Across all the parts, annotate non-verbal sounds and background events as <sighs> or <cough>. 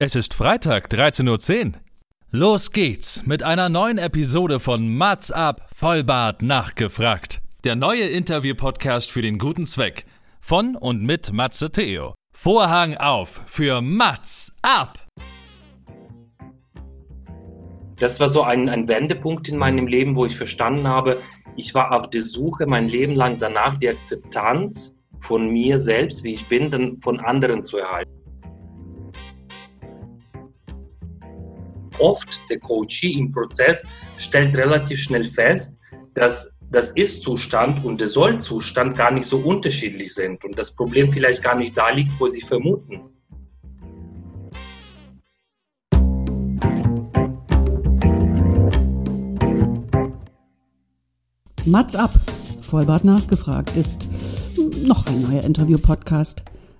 Es ist Freitag, 13.10 Uhr. Los geht's mit einer neuen Episode von Mats ab, Vollbart nachgefragt. Der neue Interview-Podcast für den guten Zweck. Von und mit Matze Theo. Vorhang auf für Mats ab! Das war so ein, ein Wendepunkt in meinem Leben, wo ich verstanden habe, ich war auf der Suche mein Leben lang danach, die Akzeptanz von mir selbst, wie ich bin, dann von anderen zu erhalten. Oft der Coachee im Prozess stellt relativ schnell fest, dass das Ist-Zustand und der Soll-Zustand gar nicht so unterschiedlich sind und das Problem vielleicht gar nicht da liegt, wo sie vermuten. Mats ab, Vollbart nachgefragt ist noch ein neuer Interview-Podcast.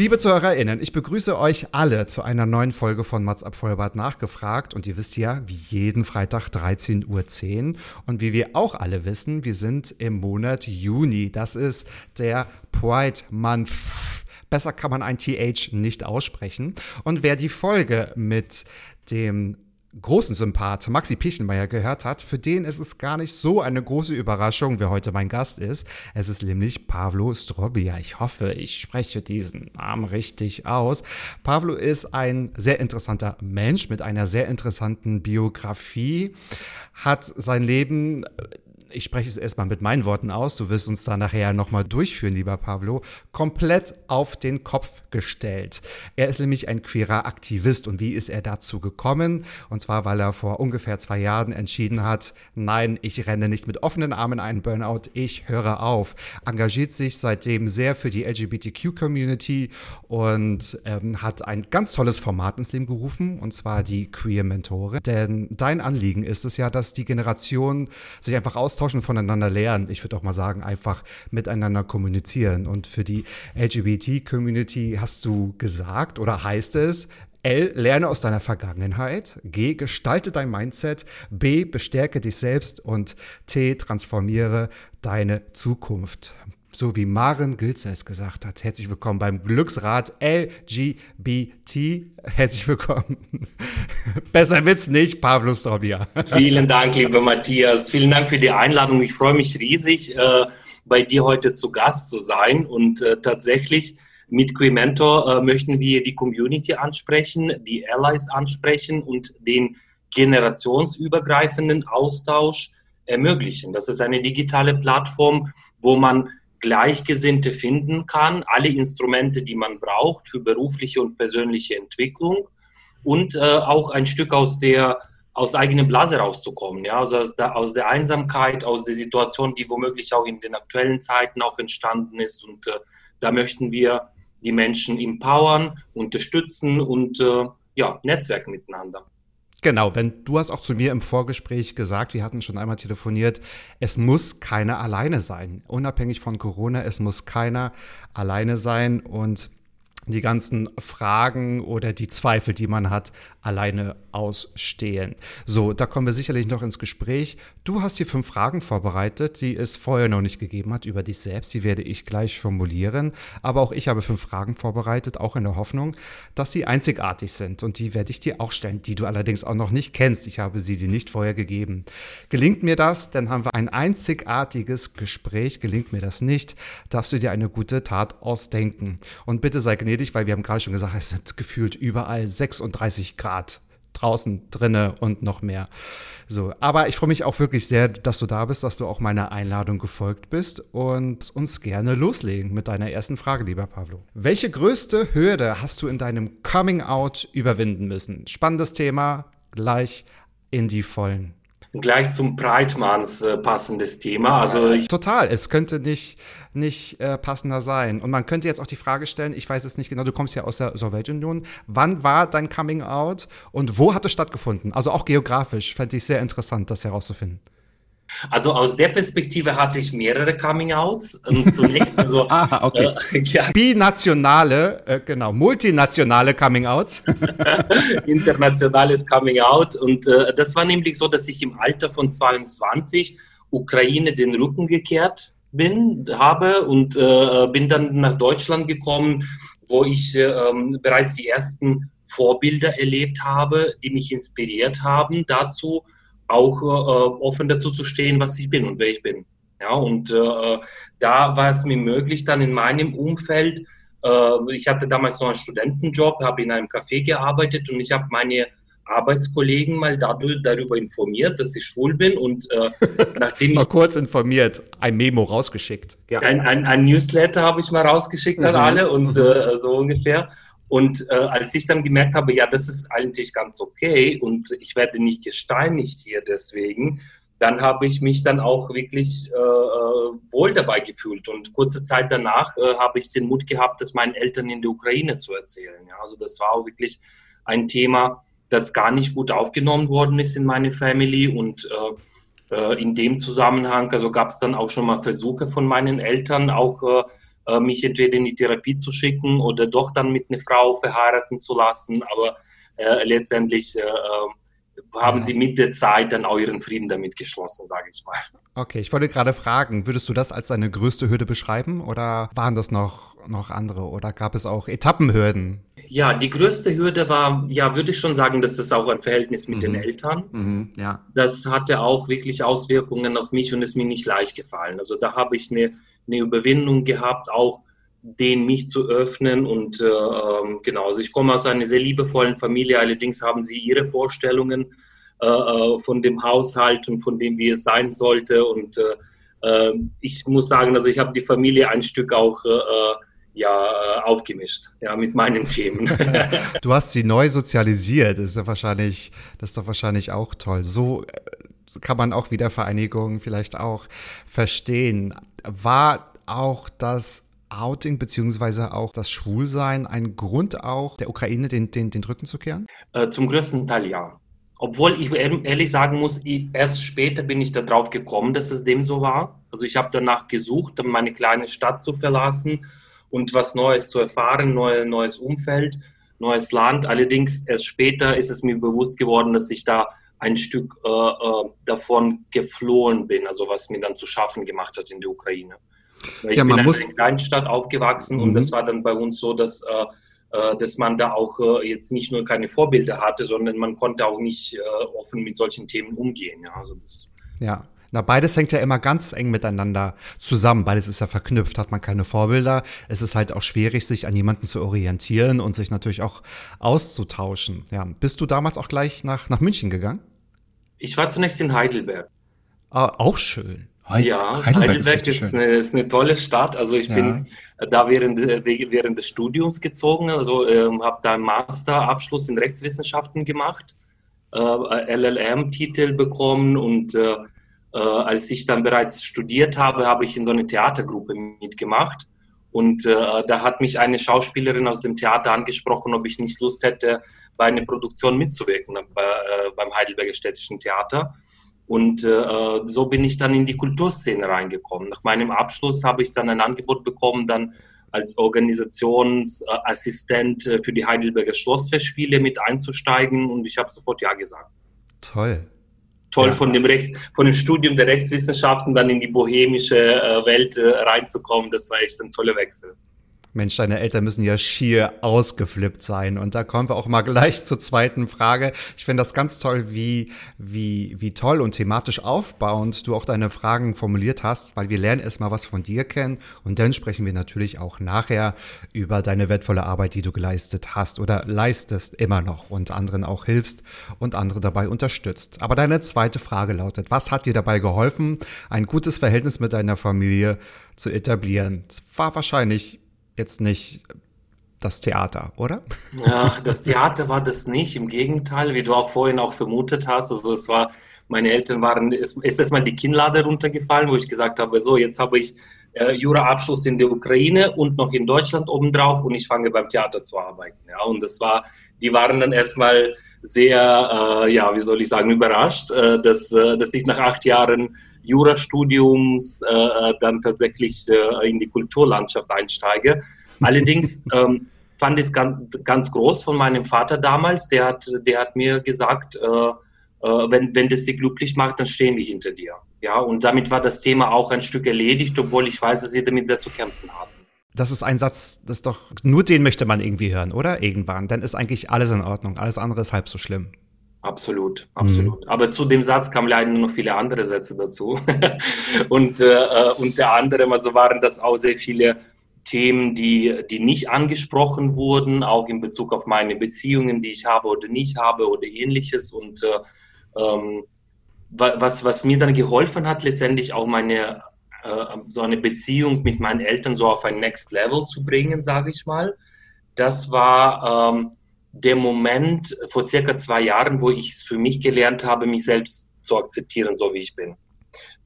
Liebe ZuhörerInnen, ich begrüße euch alle zu einer neuen Folge von Mats Vollbart nachgefragt. Und ihr wisst ja, wie jeden Freitag 13.10 Uhr. Und wie wir auch alle wissen, wir sind im Monat Juni. Das ist der Pride Month. Besser kann man ein TH nicht aussprechen. Und wer die Folge mit dem großen Sympath Maxi Pichelmeier gehört hat, für den ist es gar nicht so eine große Überraschung, wer heute mein Gast ist. Es ist nämlich Pavlo Strobia. Ich hoffe, ich spreche diesen Namen richtig aus. Pavlo ist ein sehr interessanter Mensch mit einer sehr interessanten Biografie, hat sein Leben ich spreche es erstmal mit meinen Worten aus, du wirst uns da nachher nochmal durchführen, lieber Pavlo, komplett auf den Kopf gestellt. Er ist nämlich ein queerer Aktivist und wie ist er dazu gekommen? Und zwar, weil er vor ungefähr zwei Jahren entschieden hat, nein, ich renne nicht mit offenen Armen einen Burnout, ich höre auf. Engagiert sich seitdem sehr für die LGBTQ-Community und ähm, hat ein ganz tolles Format ins Leben gerufen, und zwar die Queer Mentore. Denn dein Anliegen ist es ja, dass die Generation sich einfach austauschen austauschen, voneinander lernen. Ich würde auch mal sagen, einfach miteinander kommunizieren. Und für die LGBT-Community hast du gesagt oder heißt es, L, lerne aus deiner Vergangenheit. G, gestalte dein Mindset. B, bestärke dich selbst. Und T, transformiere deine Zukunft so wie Maren Gilzer es gesagt hat. Herzlich willkommen beim Glücksrad LGBT. Herzlich willkommen. <laughs> Besser wird's nicht, Pavlo Strobia. Vielen Dank, lieber Matthias. Vielen Dank für die Einladung. Ich freue mich riesig, äh, bei dir heute zu Gast zu sein. Und äh, tatsächlich mit Quimentor äh, möchten wir die Community ansprechen, die Allies ansprechen und den generationsübergreifenden Austausch ermöglichen. Das ist eine digitale Plattform, wo man Gleichgesinnte finden kann, alle Instrumente, die man braucht für berufliche und persönliche Entwicklung und äh, auch ein Stück aus der aus eigener Blase rauszukommen, ja, also aus der, aus der Einsamkeit, aus der Situation, die womöglich auch in den aktuellen Zeiten auch entstanden ist und äh, da möchten wir die Menschen empowern, unterstützen und äh, ja, Netzwerken miteinander. Genau, wenn du hast auch zu mir im Vorgespräch gesagt, wir hatten schon einmal telefoniert, es muss keiner alleine sein. Unabhängig von Corona, es muss keiner alleine sein und die ganzen Fragen oder die Zweifel, die man hat, alleine ausstehen. So, da kommen wir sicherlich noch ins Gespräch. Du hast hier fünf Fragen vorbereitet, die es vorher noch nicht gegeben hat über dich selbst. Die werde ich gleich formulieren. Aber auch ich habe fünf Fragen vorbereitet, auch in der Hoffnung, dass sie einzigartig sind. Und die werde ich dir auch stellen, die du allerdings auch noch nicht kennst. Ich habe sie dir nicht vorher gegeben. Gelingt mir das, dann haben wir ein einzigartiges Gespräch. Gelingt mir das nicht, darfst du dir eine gute Tat ausdenken. Und bitte sei gnädig, weil wir haben gerade schon gesagt, es sind gefühlt überall 36 Grad draußen, drinne und noch mehr. So, aber ich freue mich auch wirklich sehr, dass du da bist, dass du auch meiner Einladung gefolgt bist und uns gerne loslegen mit deiner ersten Frage, lieber Pablo. Welche größte Hürde hast du in deinem Coming Out überwinden müssen? Spannendes Thema, gleich in die Vollen gleich zum Breitmanns äh, passendes Thema. Also ich Total, es könnte nicht, nicht äh, passender sein. Und man könnte jetzt auch die Frage stellen, ich weiß es nicht genau, du kommst ja aus der Sowjetunion. Wann war dein Coming Out und wo hat es stattgefunden? Also auch geografisch, fände ich sehr interessant, das herauszufinden. Also aus der Perspektive hatte ich mehrere Coming-outs. Zunächst also, <laughs> ah, okay. Äh, <laughs> ja. Binationale, äh, genau, multinationale Coming-outs. <laughs> Internationales Coming-out. Und äh, das war nämlich so, dass ich im Alter von 22 Ukraine den Rücken gekehrt bin, habe und äh, bin dann nach Deutschland gekommen, wo ich äh, ähm, bereits die ersten Vorbilder erlebt habe, die mich inspiriert haben dazu, auch äh, offen dazu zu stehen, was ich bin und wer ich bin. Ja, und äh, da war es mir möglich, dann in meinem Umfeld, äh, ich hatte damals noch einen Studentenjob, habe in einem Café gearbeitet und ich habe meine Arbeitskollegen mal dadurch, darüber informiert, dass ich schwul bin und äh, <laughs> nachdem ich... mal kurz informiert, ein Memo rausgeschickt. Ja. Ein, ein, ein Newsletter habe ich mal rausgeschickt an mhm. alle und mhm. äh, so ungefähr. Und äh, als ich dann gemerkt habe, ja, das ist eigentlich ganz okay und ich werde nicht gesteinigt hier deswegen, dann habe ich mich dann auch wirklich äh, äh, wohl dabei gefühlt. Und kurze Zeit danach äh, habe ich den Mut gehabt, das meinen Eltern in der Ukraine zu erzählen. Ja, also das war auch wirklich ein Thema, das gar nicht gut aufgenommen worden ist in meine Family. Und äh, äh in dem Zusammenhang, also gab es dann auch schon mal Versuche von meinen Eltern, auch äh, mich entweder in die Therapie zu schicken oder doch dann mit einer Frau verheiraten zu lassen. Aber äh, letztendlich äh, äh, haben ja. sie mit der Zeit dann auch ihren Frieden damit geschlossen, sage ich mal. Okay, ich wollte gerade fragen, würdest du das als deine größte Hürde beschreiben oder waren das noch, noch andere oder gab es auch Etappenhürden? Ja, die größte Hürde war, ja, würde ich schon sagen, dass es auch ein Verhältnis mit mhm. den Eltern. Mhm, ja. Das hatte auch wirklich Auswirkungen auf mich und ist mir nicht leicht gefallen. Also da habe ich eine eine Überwindung gehabt, auch den mich zu öffnen. Und äh, ähm, genau, also ich komme aus einer sehr liebevollen Familie, allerdings haben sie ihre Vorstellungen äh, äh von dem Haushalt und von dem, wie es sein sollte. Und äh, äh ich muss sagen, also ich habe die Familie ein Stück auch äh, ja, aufgemischt, ja, mit meinen Themen. <laughs> <laughs> du hast sie neu sozialisiert, das ist ja wahrscheinlich, das ist doch wahrscheinlich auch toll. So kann man auch Wiedervereinigung vielleicht auch verstehen. War auch das Outing beziehungsweise auch das Schwulsein ein Grund auch der Ukraine den, den, den Rücken zu kehren? Äh, zum größten Teil ja. Obwohl ich ehrlich sagen muss, erst später bin ich darauf gekommen, dass es dem so war. Also ich habe danach gesucht, meine kleine Stadt zu verlassen und was Neues zu erfahren, neue, neues Umfeld, neues Land. Allerdings erst später ist es mir bewusst geworden, dass ich da ein Stück äh, äh, davon geflohen bin, also was mir dann zu schaffen gemacht hat in der Ukraine. Ich ja, bin in einer Kleinstadt aufgewachsen mhm. und das war dann bei uns so, dass, äh, äh, dass man da auch äh, jetzt nicht nur keine Vorbilder hatte, sondern man konnte auch nicht äh, offen mit solchen Themen umgehen. Ja, also das, ja. Na, beides hängt ja immer ganz eng miteinander zusammen. Beides ist ja verknüpft. Hat man keine Vorbilder, es ist halt auch schwierig, sich an jemanden zu orientieren und sich natürlich auch auszutauschen. Ja, bist du damals auch gleich nach, nach München gegangen? Ich war zunächst in Heidelberg. Ah, auch schön. He ja, Heidelberg, Heidelberg ist, ist, eine, ist, eine, tolle Stadt. Also ich ja. bin da während, während des Studiums gezogen, also ähm, habe da einen Masterabschluss in Rechtswissenschaften gemacht, äh, LLM-Titel bekommen und äh, äh, als ich dann bereits studiert habe, habe ich in so einer Theatergruppe mitgemacht. Und äh, da hat mich eine Schauspielerin aus dem Theater angesprochen, ob ich nicht Lust hätte, bei einer Produktion mitzuwirken bei, äh, beim Heidelberger Städtischen Theater. Und äh, so bin ich dann in die Kulturszene reingekommen. Nach meinem Abschluss habe ich dann ein Angebot bekommen, dann als Organisationsassistent äh, für die Heidelberger Schlossfestspiele mit einzusteigen und ich habe sofort Ja gesagt. Toll toll ja. von dem Rechts, von dem Studium der Rechtswissenschaften dann in die bohemische äh, Welt äh, reinzukommen. Das war echt ein toller Wechsel. Mensch, deine Eltern müssen ja schier ausgeflippt sein. Und da kommen wir auch mal gleich <laughs> zur zweiten Frage. Ich finde das ganz toll, wie, wie, wie toll und thematisch aufbauend du auch deine Fragen formuliert hast, weil wir lernen erstmal was von dir kennen und dann sprechen wir natürlich auch nachher über deine wertvolle Arbeit, die du geleistet hast oder leistest immer noch und anderen auch hilfst und andere dabei unterstützt. Aber deine zweite Frage lautet, was hat dir dabei geholfen, ein gutes Verhältnis mit deiner Familie zu etablieren? Es war wahrscheinlich jetzt nicht das Theater, oder? Ja, das Theater war das nicht. Im Gegenteil, wie du auch vorhin auch vermutet hast. Also es war, meine Eltern waren, es ist erstmal die Kinnlade runtergefallen, wo ich gesagt habe, so, jetzt habe ich äh, Jura-Abschluss in der Ukraine und noch in Deutschland obendrauf und ich fange beim Theater zu arbeiten. Ja, und das war, die waren dann erstmal sehr, äh, ja, wie soll ich sagen, überrascht, äh, dass, äh, dass ich nach acht Jahren Jurastudiums äh, dann tatsächlich äh, in die Kulturlandschaft einsteige. <laughs> Allerdings ähm, fand ich es ganz, ganz groß von meinem Vater damals. Der hat, der hat mir gesagt, äh, äh, wenn, wenn das dich glücklich macht, dann stehen wir hinter dir. Ja, und damit war das Thema auch ein Stück erledigt, obwohl ich weiß, dass sie damit sehr zu kämpfen haben. Das ist ein Satz, das doch, nur den möchte man irgendwie hören, oder? Irgendwann. Dann ist eigentlich alles in Ordnung. Alles andere ist halb so schlimm. Absolut, absolut. Mhm. Aber zu dem Satz kamen leider noch viele andere Sätze dazu. <laughs> und äh, unter anderem, also waren das auch sehr viele Themen, die, die nicht angesprochen wurden, auch in Bezug auf meine Beziehungen, die ich habe oder nicht habe oder ähnliches. Und äh, ähm, was, was mir dann geholfen hat, letztendlich auch meine äh, so eine Beziehung mit meinen Eltern so auf ein Next Level zu bringen, sage ich mal. Das war ähm, der Moment vor circa zwei Jahren, wo ich es für mich gelernt habe, mich selbst zu akzeptieren, so wie ich bin.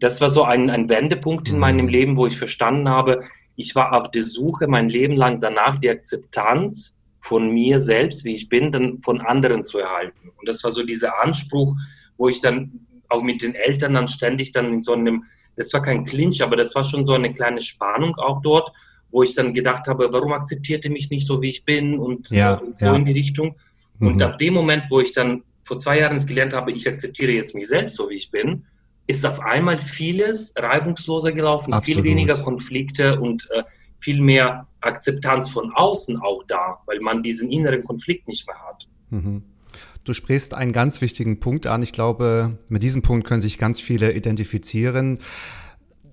Das war so ein, ein Wendepunkt in meinem mhm. Leben, wo ich verstanden habe, ich war auf der Suche mein Leben lang danach, die Akzeptanz von mir selbst, wie ich bin, dann von anderen zu erhalten. Und das war so dieser Anspruch, wo ich dann auch mit den Eltern dann ständig dann in so einem das war kein Clinch, aber das war schon so eine kleine Spannung auch dort, wo ich dann gedacht habe, warum akzeptiert ihr mich nicht so, wie ich bin und, ja, und so ja. in die Richtung. Mhm. Und ab dem Moment, wo ich dann vor zwei Jahren es gelernt habe, ich akzeptiere jetzt mich selbst so, wie ich bin, ist auf einmal vieles reibungsloser gelaufen, Absolut. viel weniger Konflikte und äh, viel mehr Akzeptanz von außen auch da, weil man diesen inneren Konflikt nicht mehr hat. Mhm. Du sprichst einen ganz wichtigen Punkt an. Ich glaube, mit diesem Punkt können sich ganz viele identifizieren.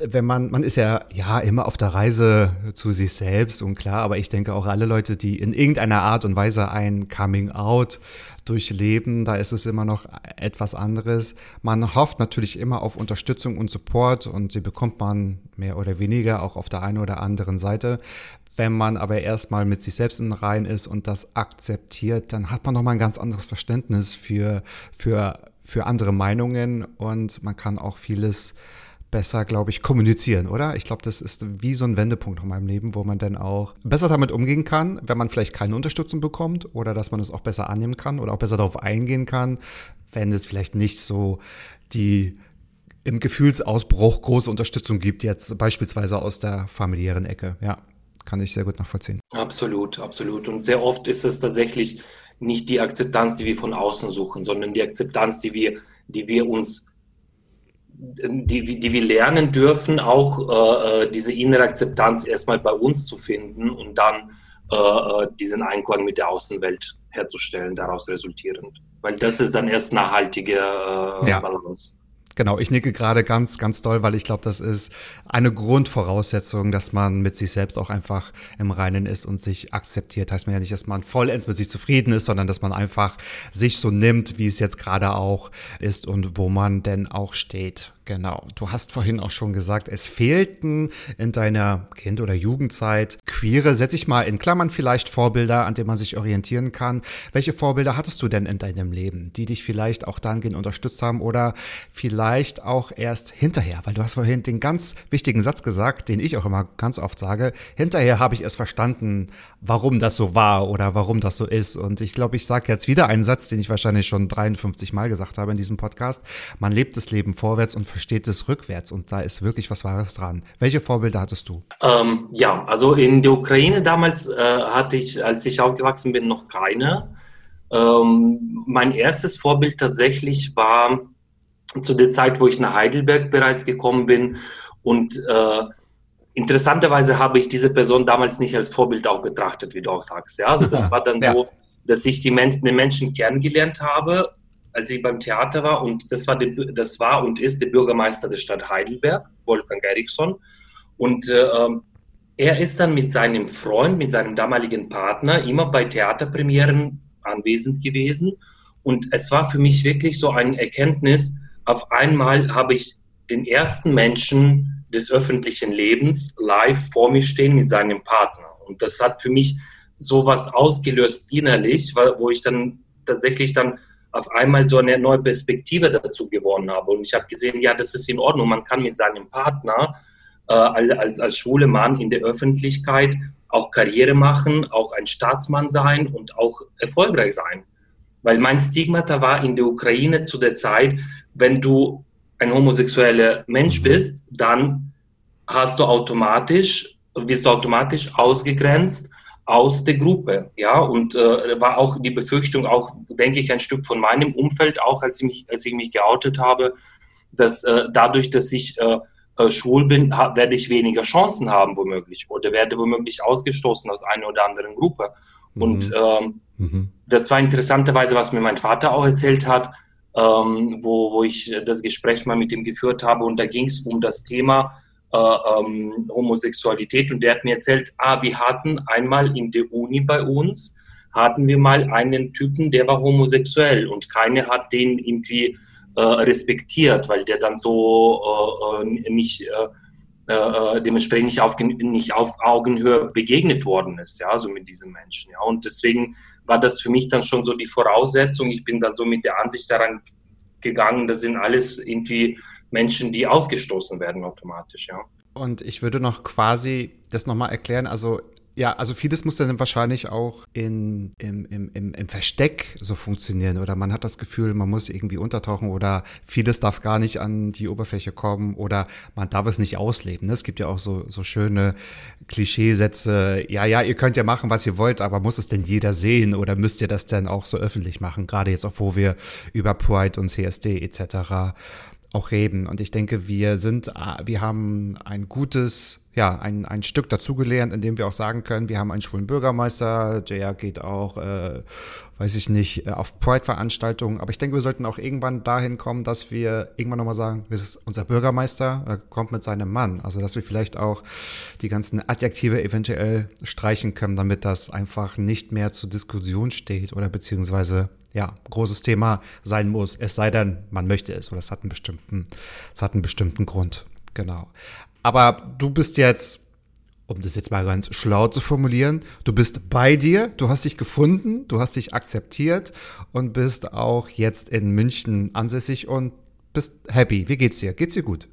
Wenn man, man ist ja, ja immer auf der Reise zu sich selbst und klar, aber ich denke auch alle Leute, die in irgendeiner Art und Weise ein Coming Out durchleben, da ist es immer noch etwas anderes. Man hofft natürlich immer auf Unterstützung und Support und die bekommt man mehr oder weniger auch auf der einen oder anderen Seite. Wenn man aber erstmal mit sich selbst in Reihen ist und das akzeptiert, dann hat man nochmal ein ganz anderes Verständnis für, für, für andere Meinungen und man kann auch vieles besser, glaube ich, kommunizieren, oder? Ich glaube, das ist wie so ein Wendepunkt in meinem Leben, wo man dann auch besser damit umgehen kann, wenn man vielleicht keine Unterstützung bekommt oder dass man es auch besser annehmen kann oder auch besser darauf eingehen kann, wenn es vielleicht nicht so die im Gefühlsausbruch große Unterstützung gibt, jetzt beispielsweise aus der familiären Ecke, ja kann ich sehr gut nachvollziehen. Absolut, absolut. Und sehr oft ist es tatsächlich nicht die Akzeptanz, die wir von außen suchen, sondern die Akzeptanz, die wir, die wir uns, die, die wir lernen dürfen, auch äh, äh diese innere Akzeptanz erstmal bei uns zu finden und dann äh, äh, diesen Einklang mit der Außenwelt herzustellen, daraus resultierend. Weil das ist dann erst nachhaltige äh, ja. Balance. Genau, ich nicke gerade ganz, ganz doll, weil ich glaube, das ist eine Grundvoraussetzung, dass man mit sich selbst auch einfach im Reinen ist und sich akzeptiert. Heißt mir ja nicht, dass man vollends mit sich zufrieden ist, sondern dass man einfach sich so nimmt, wie es jetzt gerade auch ist und wo man denn auch steht. Genau. Du hast vorhin auch schon gesagt, es fehlten in deiner Kind- oder Jugendzeit queere, setze ich mal in Klammern vielleicht Vorbilder, an denen man sich orientieren kann. Welche Vorbilder hattest du denn in deinem Leben, die dich vielleicht auch dahingehend unterstützt haben oder vielleicht auch erst hinterher? Weil du hast vorhin den ganz wichtigen Satz gesagt, den ich auch immer ganz oft sage. Hinterher habe ich es verstanden, warum das so war oder warum das so ist. Und ich glaube, ich sage jetzt wieder einen Satz, den ich wahrscheinlich schon 53 Mal gesagt habe in diesem Podcast. Man lebt das Leben vorwärts und es rückwärts und da ist wirklich was Wahres dran. Welche Vorbilder hattest du? Ähm, ja, also in der Ukraine damals äh, hatte ich, als ich aufgewachsen bin, noch keine. Ähm, mein erstes Vorbild tatsächlich war zu der Zeit, wo ich nach Heidelberg bereits gekommen bin und äh, interessanterweise habe ich diese Person damals nicht als Vorbild auch betrachtet, wie du auch sagst. Ja, also das <laughs> war dann ja. so, dass ich die Men den Menschen kennengelernt habe als ich beim Theater war. Und das war, die, das war und ist der Bürgermeister der Stadt Heidelberg, Wolfgang Eriksson. Und äh, ähm, er ist dann mit seinem Freund, mit seinem damaligen Partner immer bei Theaterpremieren anwesend gewesen. Und es war für mich wirklich so eine Erkenntnis, auf einmal habe ich den ersten Menschen des öffentlichen Lebens live vor mir stehen mit seinem Partner. Und das hat für mich sowas ausgelöst innerlich, wo ich dann tatsächlich dann auf einmal so eine neue Perspektive dazu gewonnen habe. Und ich habe gesehen, ja, das ist in Ordnung. Man kann mit seinem Partner äh, als, als schwule Mann in der Öffentlichkeit auch Karriere machen, auch ein Staatsmann sein und auch erfolgreich sein. Weil mein Stigmata war in der Ukraine zu der Zeit, wenn du ein homosexueller Mensch bist, dann hast du automatisch, wirst du automatisch ausgegrenzt aus der Gruppe, ja, und äh, war auch die Befürchtung, auch denke ich, ein Stück von meinem Umfeld, auch als ich mich, als ich mich geoutet habe, dass äh, dadurch, dass ich äh, äh schwul bin, werde ich weniger Chancen haben, womöglich, oder werde womöglich ausgestoßen aus einer oder anderen Gruppe. Mhm. Und ähm, mhm. das war interessanterweise, was mir mein Vater auch erzählt hat, ähm, wo, wo ich das Gespräch mal mit ihm geführt habe. Und da ging es um das Thema äh, ähm, Homosexualität. Und der hat mir erzählt, ah, wir hatten einmal in der Uni bei uns, hatten wir mal einen Typen, der war homosexuell und keiner hat den irgendwie äh, respektiert, weil der dann so äh, äh nicht äh, äh, dementsprechend nicht auf, nicht auf Augenhöhe begegnet worden ist, ja, so mit diesem Menschen. Ja. Und deswegen war das für mich dann schon so die Voraussetzung. Ich bin dann so mit der Ansicht daran gegangen, das sind alles irgendwie Menschen, die ausgestoßen werden automatisch, ja. Und ich würde noch quasi das nochmal erklären. Also ja, also vieles muss dann wahrscheinlich auch in, im, im, im, im Versteck so funktionieren oder man hat das Gefühl, man muss irgendwie untertauchen oder vieles darf gar nicht an die Oberfläche kommen oder man darf es nicht ausleben. Ne? Es gibt ja auch so, so schöne Klischeesätze, ja, ja, ihr könnt ja machen, was ihr wollt, aber muss es denn jeder sehen oder müsst ihr das denn auch so öffentlich machen? Gerade jetzt auch, wo wir über Pride und CSD etc. auch reden. Und ich denke, wir sind, wir haben ein gutes ja, ein, ein Stück dazugelernt, indem wir auch sagen können, wir haben einen schwulen Bürgermeister, der geht auch, äh, weiß ich nicht, äh, auf Pride-Veranstaltungen. Aber ich denke, wir sollten auch irgendwann dahin kommen, dass wir irgendwann nochmal sagen, das ist unser Bürgermeister, er kommt mit seinem Mann. Also, dass wir vielleicht auch die ganzen Adjektive eventuell streichen können, damit das einfach nicht mehr zur Diskussion steht oder beziehungsweise ja, großes Thema sein muss. Es sei denn, man möchte es oder es hat einen bestimmten, es hat einen bestimmten Grund. Genau. Aber du bist jetzt, um das jetzt mal ganz schlau zu formulieren, du bist bei dir, du hast dich gefunden, du hast dich akzeptiert und bist auch jetzt in München ansässig und bist happy. Wie geht's dir? Geht's dir gut?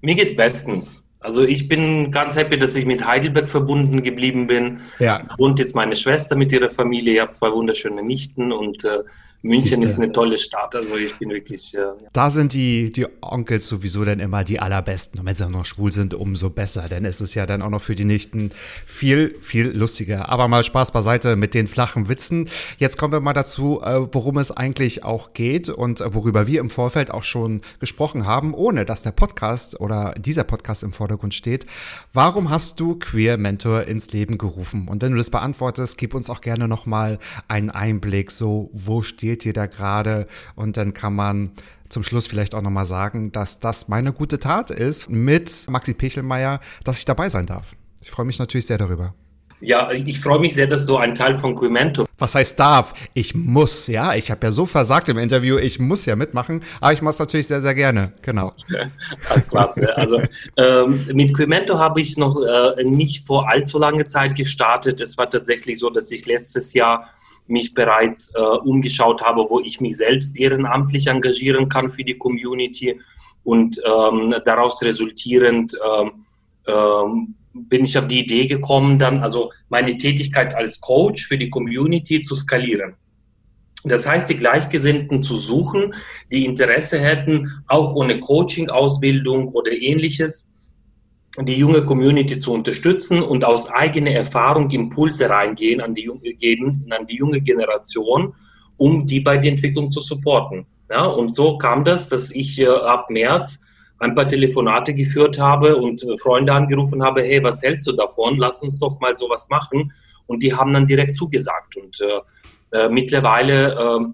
Mir geht's bestens. Also ich bin ganz happy, dass ich mit Heidelberg verbunden geblieben bin. Ja. Und jetzt meine Schwester mit ihrer Familie. Ich habe zwei wunderschöne Nichten und äh, München Siehste. ist eine tolle Stadt, also ich bin wirklich. Äh, ja. Da sind die, die Onkels sowieso dann immer die allerbesten. Und wenn sie auch noch schwul sind, umso besser. Denn es ist ja dann auch noch für die Nichten viel, viel lustiger. Aber mal Spaß beiseite mit den flachen Witzen. Jetzt kommen wir mal dazu, äh, worum es eigentlich auch geht und worüber wir im Vorfeld auch schon gesprochen haben, ohne dass der Podcast oder dieser Podcast im Vordergrund steht. Warum hast du Queer Mentor ins Leben gerufen? Und wenn du das beantwortest, gib uns auch gerne nochmal einen Einblick, so wo steht steht ihr da gerade? Und dann kann man zum Schluss vielleicht auch nochmal sagen, dass das meine gute Tat ist mit Maxi Pechelmeier, dass ich dabei sein darf. Ich freue mich natürlich sehr darüber. Ja, ich freue mich sehr, dass du ein Teil von Quimento. Was heißt darf? Ich muss, ja. Ich habe ja so versagt im Interview, ich muss ja mitmachen, aber ich mache es natürlich sehr, sehr gerne. Genau. <laughs> Klasse. Also ähm, mit Quimento habe ich noch äh, nicht vor allzu lange Zeit gestartet. Es war tatsächlich so, dass ich letztes Jahr mich bereits äh, umgeschaut habe, wo ich mich selbst ehrenamtlich engagieren kann für die Community. Und ähm, daraus resultierend ähm, ähm, bin ich auf die Idee gekommen, dann also meine Tätigkeit als Coach für die Community zu skalieren. Das heißt, die Gleichgesinnten zu suchen, die Interesse hätten, auch ohne Coaching-Ausbildung oder ähnliches, die junge Community zu unterstützen und aus eigener Erfahrung Impulse reingehen an die junge, geben, an die junge Generation, um die bei der Entwicklung zu supporten. Ja, und so kam das, dass ich äh, ab März ein paar Telefonate geführt habe und äh, Freunde angerufen habe, hey, was hältst du davon? Lass uns doch mal sowas machen. Und die haben dann direkt zugesagt. Und äh, äh mittlerweile, äh,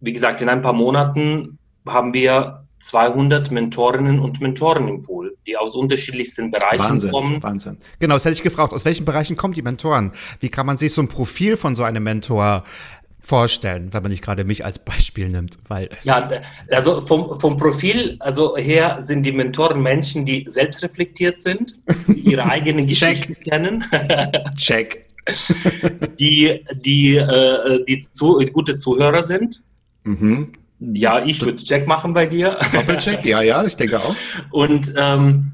wie gesagt, in ein paar Monaten haben wir 200 Mentorinnen und Mentoren im Pool, die aus unterschiedlichsten Bereichen Wahnsinn, kommen. Wahnsinn. Genau, das hätte ich gefragt. Aus welchen Bereichen kommen die Mentoren? Wie kann man sich so ein Profil von so einem Mentor vorstellen, wenn man nicht gerade mich als Beispiel nimmt? Weil ja, also vom, vom Profil also her sind die Mentoren Menschen, die selbstreflektiert sind, die ihre <laughs> eigenen Geschichten kennen. <laughs> Check. die, die, äh, die zu, gute Zuhörer sind. Mhm ja, ich würde Check machen bei dir. Doppelcheck, ja, ja, ich denke auch. Und ähm,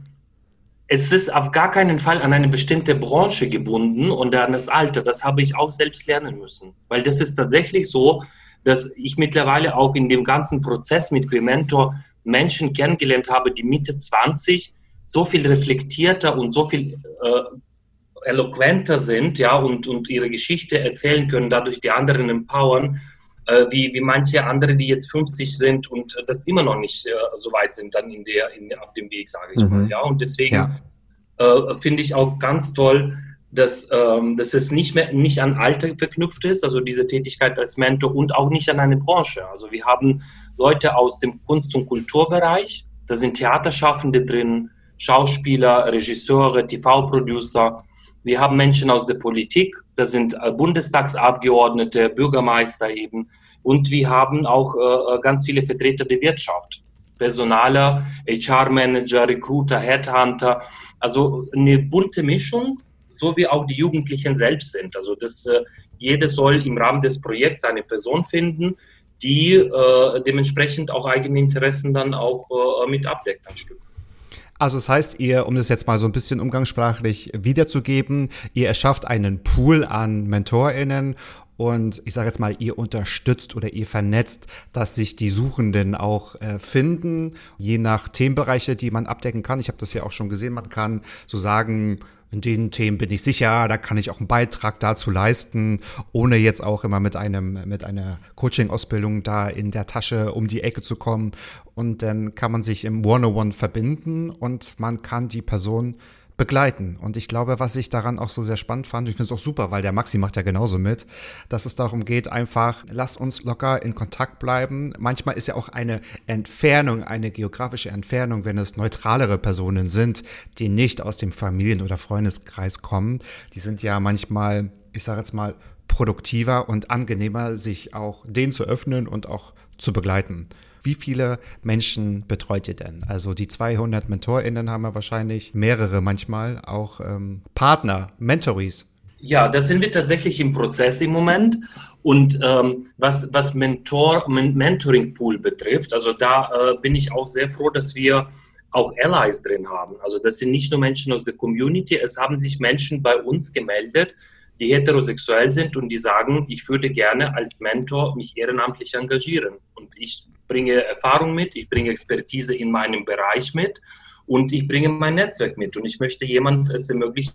es ist auf gar keinen Fall an eine bestimmte Branche gebunden und an das Alter. Das habe ich auch selbst lernen müssen. Weil das ist tatsächlich so, dass ich mittlerweile auch in dem ganzen Prozess mit Quementor Menschen kennengelernt habe, die Mitte 20 so viel reflektierter und so viel äh, eloquenter sind, ja, und, und ihre Geschichte erzählen können, dadurch die anderen empowern, äh, wie, wie manche andere, die jetzt 50 sind und äh, das immer noch nicht äh, so weit sind dann in der, in, auf dem Weg, sage ich mhm. mal, ja. Und deswegen ja. Äh, finde ich auch ganz toll, dass, ähm, dass es nicht mehr nicht an Alter verknüpft ist, also diese Tätigkeit als Mentor und auch nicht an eine Branche. Also wir haben Leute aus dem Kunst- und Kulturbereich, da sind Theaterschaffende drin, Schauspieler, Regisseure, TV-Producer. Wir haben Menschen aus der Politik, das sind äh, Bundestagsabgeordnete, Bürgermeister eben. Und wir haben auch äh, ganz viele Vertreter der Wirtschaft. Personaler, HR-Manager, Recruiter, Headhunter. Also eine bunte Mischung, so wie auch die Jugendlichen selbst sind. Also das, äh, jeder soll im Rahmen des Projekts eine Person finden, die äh, dementsprechend auch eigene Interessen dann auch äh, mit abdeckt ein Stück. Also das heißt, ihr, um das jetzt mal so ein bisschen umgangssprachlich wiederzugeben, ihr erschafft einen Pool an MentorInnen und ich sage jetzt mal, ihr unterstützt oder ihr vernetzt, dass sich die Suchenden auch äh, finden, je nach Themenbereiche, die man abdecken kann. Ich habe das ja auch schon gesehen, man kann so sagen, in den Themen bin ich sicher, da kann ich auch einen Beitrag dazu leisten, ohne jetzt auch immer mit einem, mit einer Coaching-Ausbildung da in der Tasche um die Ecke zu kommen. Und dann kann man sich im One-on-One verbinden und man kann die Person begleiten. Und ich glaube, was ich daran auch so sehr spannend fand, ich finde es auch super, weil der Maxi macht ja genauso mit, dass es darum geht, einfach, lasst uns locker in Kontakt bleiben. Manchmal ist ja auch eine Entfernung, eine geografische Entfernung, wenn es neutralere Personen sind, die nicht aus dem Familien- oder Freundeskreis kommen. Die sind ja manchmal, ich sage jetzt mal, produktiver und angenehmer, sich auch denen zu öffnen und auch zu begleiten. Wie viele Menschen betreut ihr denn? Also die 200 MentorInnen haben ja wahrscheinlich mehrere manchmal, auch ähm, Partner, Mentories. Ja, da sind wir tatsächlich im Prozess im Moment. Und ähm, was, was Mentor, Mentoring Pool betrifft, also da äh, bin ich auch sehr froh, dass wir auch Allies drin haben. Also das sind nicht nur Menschen aus der Community, es haben sich Menschen bei uns gemeldet, die heterosexuell sind und die sagen, ich würde gerne als Mentor mich ehrenamtlich engagieren. Und ich bringe Erfahrung mit, ich bringe Expertise in meinem Bereich mit und ich bringe mein Netzwerk mit. Und ich möchte jemand es ermöglichen,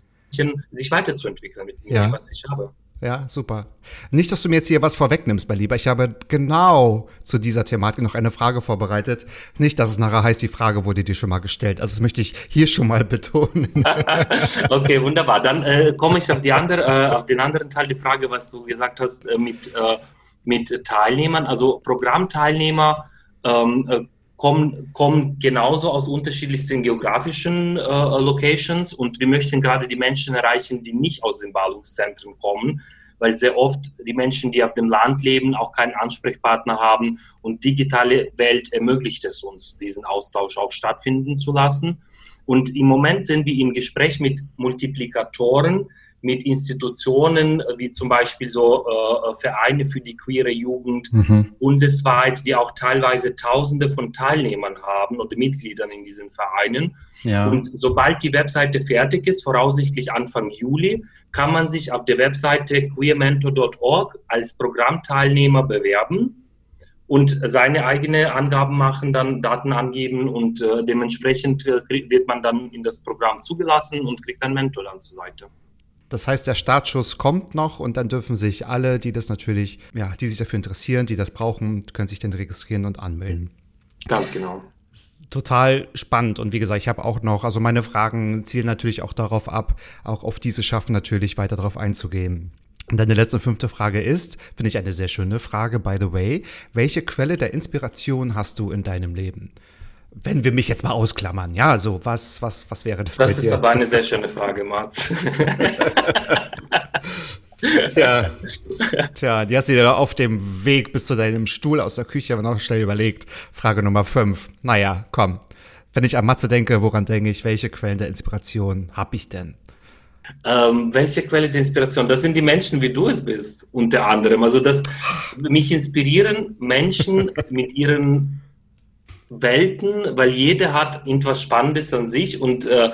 sich weiterzuentwickeln mit dem, ja. was ich habe. Ja, super. Nicht, dass du mir jetzt hier was vorwegnimmst, mein Lieber. Ich habe genau zu dieser Thematik noch eine Frage vorbereitet. Nicht, dass es nachher heißt, die Frage wurde dir schon mal gestellt. Also das möchte ich hier schon mal betonen. <laughs> okay, wunderbar. Dann äh, komme ich auf, die andere, äh, auf den anderen Teil der Frage, was du gesagt hast äh, mit, äh, mit Teilnehmern. Also Programmteilnehmer ähm, äh, kommen, kommen genauso aus unterschiedlichsten geografischen äh, Locations und wir möchten gerade die Menschen erreichen, die nicht aus den Ballungszentren kommen, weil sehr oft die Menschen, die auf dem Land leben, auch keinen Ansprechpartner haben und digitale Welt ermöglicht es uns, diesen Austausch auch stattfinden zu lassen. Und im Moment sind wir im Gespräch mit Multiplikatoren, mit Institutionen wie zum Beispiel so äh, Vereine für die queere Jugend mhm. bundesweit, die auch teilweise Tausende von Teilnehmern haben oder Mitgliedern in diesen Vereinen. Ja. Und sobald die Webseite fertig ist, voraussichtlich Anfang Juli, kann man sich auf der Webseite queermentor.org als Programmteilnehmer bewerben und seine eigene Angaben machen, dann Daten angeben und äh, dementsprechend äh, wird man dann in das Programm zugelassen und kriegt einen Mentor dann zur Seite. Das heißt, der Startschuss kommt noch und dann dürfen sich alle, die das natürlich, ja, die sich dafür interessieren, die das brauchen, können sich dann registrieren und anmelden. Ganz genau. Total spannend. Und wie gesagt, ich habe auch noch, also meine Fragen zielen natürlich auch darauf ab, auch auf diese Schaffen natürlich weiter darauf einzugehen. Und deine letzte fünfte Frage ist, finde ich eine sehr schöne Frage, by the way. Welche Quelle der Inspiration hast du in deinem Leben? Wenn wir mich jetzt mal ausklammern, ja, also was, was, was wäre das? Das ist aber eine sehr schöne Frage, Mats. <laughs> tja, tja, die hast du dir auf dem Weg bis zu deinem Stuhl aus der Küche aber noch schnell überlegt. Frage Nummer fünf. Naja, komm. Wenn ich an Matze denke, woran denke ich? Welche Quellen der Inspiration habe ich denn? Ähm, welche Quelle der Inspiration? Das sind die Menschen, wie du es bist, unter anderem. Also, das <sighs> mich inspirieren Menschen mit ihren Welten, weil jeder hat irgendwas Spannendes an sich und äh,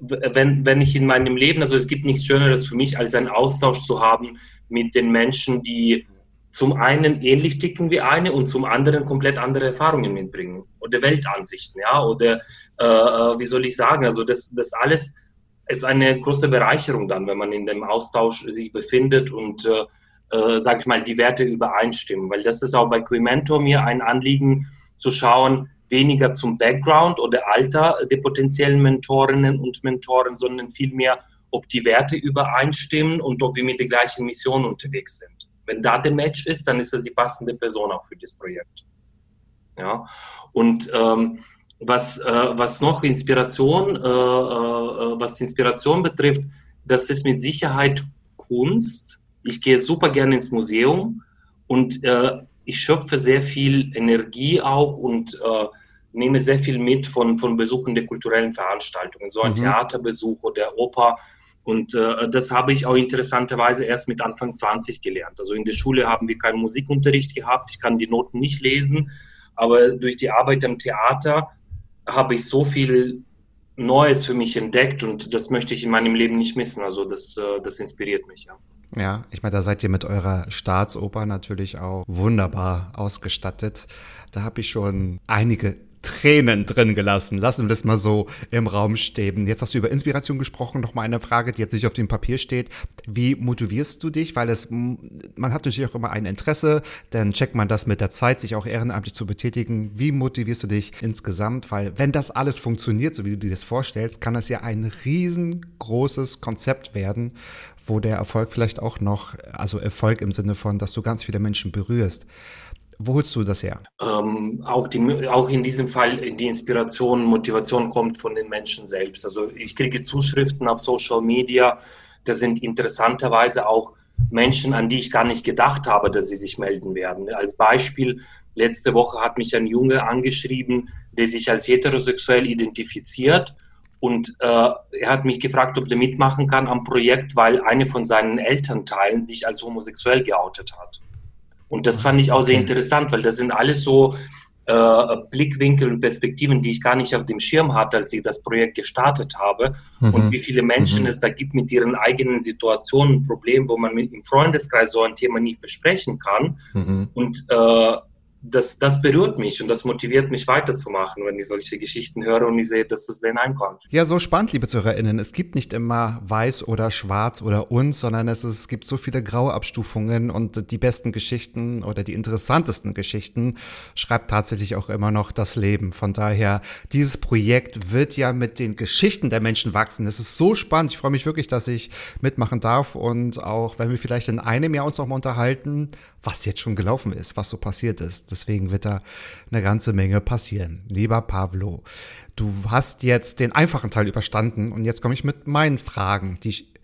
wenn, wenn ich in meinem Leben, also es gibt nichts Schöneres für mich, als einen Austausch zu haben mit den Menschen, die zum einen ähnlich ticken wie eine und zum anderen komplett andere Erfahrungen mitbringen oder Weltansichten, ja, oder äh, äh, wie soll ich sagen, also das, das alles ist eine große Bereicherung dann, wenn man in dem Austausch sich befindet und äh, äh, sage ich mal, die Werte übereinstimmen, weil das ist auch bei Quimento mir ein Anliegen zu schauen, weniger zum Background oder Alter der potenziellen Mentorinnen und Mentoren, sondern vielmehr, ob die Werte übereinstimmen und ob wir mit der gleichen Mission unterwegs sind. Wenn da der Match ist, dann ist das die passende Person auch für das Projekt. Ja, und ähm, was, äh, was noch Inspiration, äh, äh, was Inspiration betrifft, das ist mit Sicherheit Kunst. Ich gehe super gerne ins Museum und äh, ich schöpfe sehr viel Energie auch und äh, nehme sehr viel mit von, von Besuchen der kulturellen Veranstaltungen, so ein mhm. Theaterbesuch oder Oper. Und äh, das habe ich auch interessanterweise erst mit Anfang 20 gelernt. Also in der Schule haben wir keinen Musikunterricht gehabt, ich kann die Noten nicht lesen, aber durch die Arbeit am Theater habe ich so viel Neues für mich entdeckt und das möchte ich in meinem Leben nicht missen. Also das, äh, das inspiriert mich, ja. Ja, ich meine, da seid ihr mit eurer Staatsoper natürlich auch wunderbar ausgestattet. Da habe ich schon einige Tränen drin gelassen. Lassen wir das mal so im Raum stehen. Jetzt hast du über Inspiration gesprochen. Noch mal eine Frage, die jetzt nicht auf dem Papier steht. Wie motivierst du dich? Weil es, man hat natürlich auch immer ein Interesse. Dann checkt man das mit der Zeit, sich auch ehrenamtlich zu betätigen. Wie motivierst du dich insgesamt? Weil wenn das alles funktioniert, so wie du dir das vorstellst, kann das ja ein riesengroßes Konzept werden, wo der Erfolg vielleicht auch noch, also Erfolg im Sinne von, dass du ganz viele Menschen berührst. Wo holst du das her? Ähm, auch, die, auch in diesem Fall die Inspiration, Motivation kommt von den Menschen selbst. Also ich kriege Zuschriften auf Social Media, das sind interessanterweise auch Menschen, an die ich gar nicht gedacht habe, dass sie sich melden werden. Als Beispiel, letzte Woche hat mich ein Junge angeschrieben, der sich als heterosexuell identifiziert. Und äh, er hat mich gefragt, ob der mitmachen kann am Projekt, weil eine von seinen Elternteilen sich als homosexuell geoutet hat. Und das fand ich auch sehr interessant, weil das sind alles so äh, Blickwinkel und Perspektiven, die ich gar nicht auf dem Schirm hatte, als ich das Projekt gestartet habe. Mhm. Und wie viele Menschen mhm. es da gibt mit ihren eigenen Situationen Problemen, wo man mit im Freundeskreis so ein Thema nicht besprechen kann. Mhm. Und äh, das, das berührt mich und das motiviert mich weiterzumachen, wenn ich solche Geschichten höre und ich sehe, dass es denen einkommt. Ja, so spannend, liebe ZuhörerInnen. Es gibt nicht immer weiß oder schwarz oder uns, sondern es, es gibt so viele graue Abstufungen und die besten Geschichten oder die interessantesten Geschichten schreibt tatsächlich auch immer noch das Leben. Von daher, dieses Projekt wird ja mit den Geschichten der Menschen wachsen. Es ist so spannend. Ich freue mich wirklich, dass ich mitmachen darf und auch, wenn wir vielleicht in einem Jahr uns noch mal unterhalten, was jetzt schon gelaufen ist, was so passiert ist. Deswegen wird da eine ganze Menge passieren. Lieber Pavlo, du hast jetzt den einfachen Teil überstanden und jetzt komme ich mit meinen Fragen, die ich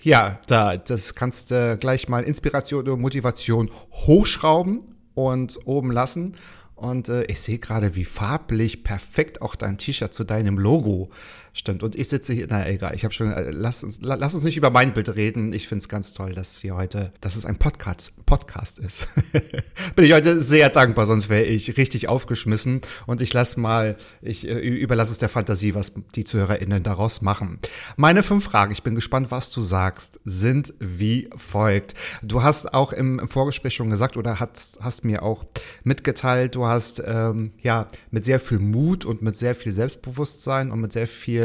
ja, da, das kannst du gleich mal Inspiration oder Motivation hochschrauben und oben lassen. Und äh, ich sehe gerade, wie farblich perfekt auch dein T-Shirt zu deinem Logo Stimmt. Und ich sitze hier, na egal, ich habe schon, äh, lass uns, lass uns nicht über mein Bild reden. Ich finde es ganz toll, dass wir heute, dass es ein Podcast, Podcast ist. <laughs> Bin ich heute sehr dankbar, sonst wäre ich richtig aufgeschmissen. Und ich lasse mal, ich äh, überlasse es der Fantasie, was die ZuhörerInnen daraus machen. Meine fünf Fragen, ich bin gespannt, was du sagst, sind wie folgt. Du hast auch im, im Vorgespräch schon gesagt oder hast, hast mir auch mitgeteilt, du hast ähm, ja mit sehr viel Mut und mit sehr viel Selbstbewusstsein und mit sehr viel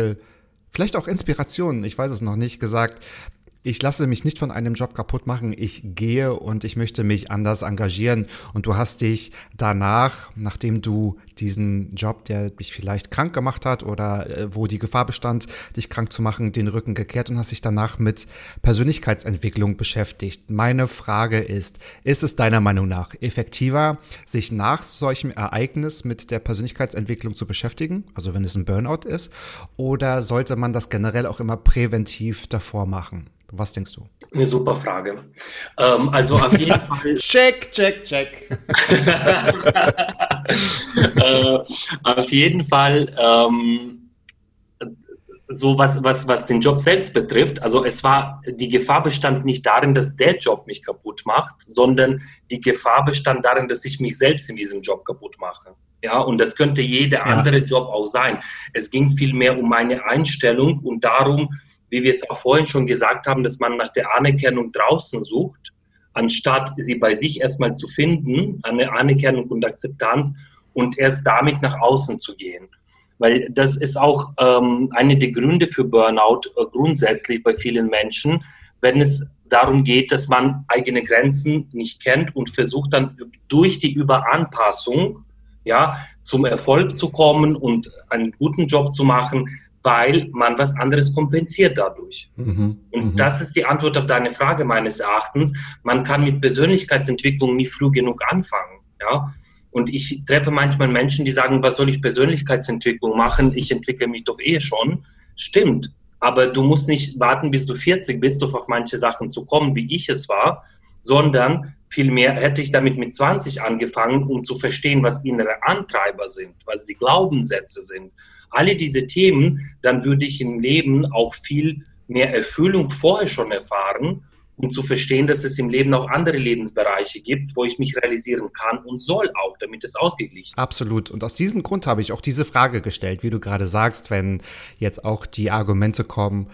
vielleicht auch Inspiration, ich weiß es noch nicht, gesagt, ich lasse mich nicht von einem Job kaputt machen. Ich gehe und ich möchte mich anders engagieren. Und du hast dich danach, nachdem du diesen Job, der dich vielleicht krank gemacht hat oder äh, wo die Gefahr bestand, dich krank zu machen, den Rücken gekehrt und hast dich danach mit Persönlichkeitsentwicklung beschäftigt. Meine Frage ist, ist es deiner Meinung nach effektiver, sich nach solchem Ereignis mit der Persönlichkeitsentwicklung zu beschäftigen, also wenn es ein Burnout ist, oder sollte man das generell auch immer präventiv davor machen? Was denkst du? Eine super Frage. Ähm, also auf jeden <laughs> Fall. check, check, check. <laughs> äh, auf jeden Fall. Ähm, so was, was, was den Job selbst betrifft, also es war, die Gefahr bestand nicht darin, dass der Job mich kaputt macht, sondern die Gefahr bestand darin, dass ich mich selbst in diesem Job kaputt mache. Ja, und das könnte jeder ja. andere Job auch sein. Es ging vielmehr um meine Einstellung und darum, wie wir es auch vorhin schon gesagt haben, dass man nach der Anerkennung draußen sucht anstatt sie bei sich erstmal zu finden, eine Anerkennung und Akzeptanz und erst damit nach außen zu gehen. Weil das ist auch ähm, eine der Gründe für Burnout äh, grundsätzlich bei vielen Menschen, wenn es darum geht, dass man eigene Grenzen nicht kennt und versucht dann durch die Überanpassung ja, zum Erfolg zu kommen und einen guten Job zu machen, weil man was anderes kompensiert dadurch. Mhm. Und mhm. das ist die Antwort auf deine Frage meines Erachtens. Man kann mit Persönlichkeitsentwicklung nie früh genug anfangen. Ja? Und ich treffe manchmal Menschen, die sagen, was soll ich Persönlichkeitsentwicklung machen? Ich entwickle mich doch eh schon. Stimmt. Aber du musst nicht warten, bis du 40 bist, um auf manche Sachen zu kommen, wie ich es war, sondern vielmehr hätte ich damit mit 20 angefangen, um zu verstehen, was innere Antreiber sind, was die Glaubenssätze sind. Alle diese Themen, dann würde ich im Leben auch viel mehr Erfüllung vorher schon erfahren um zu verstehen, dass es im Leben auch andere Lebensbereiche gibt, wo ich mich realisieren kann und soll auch, damit es ausgeglichen Absolut. Und aus diesem Grund habe ich auch diese Frage gestellt, wie du gerade sagst, wenn jetzt auch die Argumente kommen,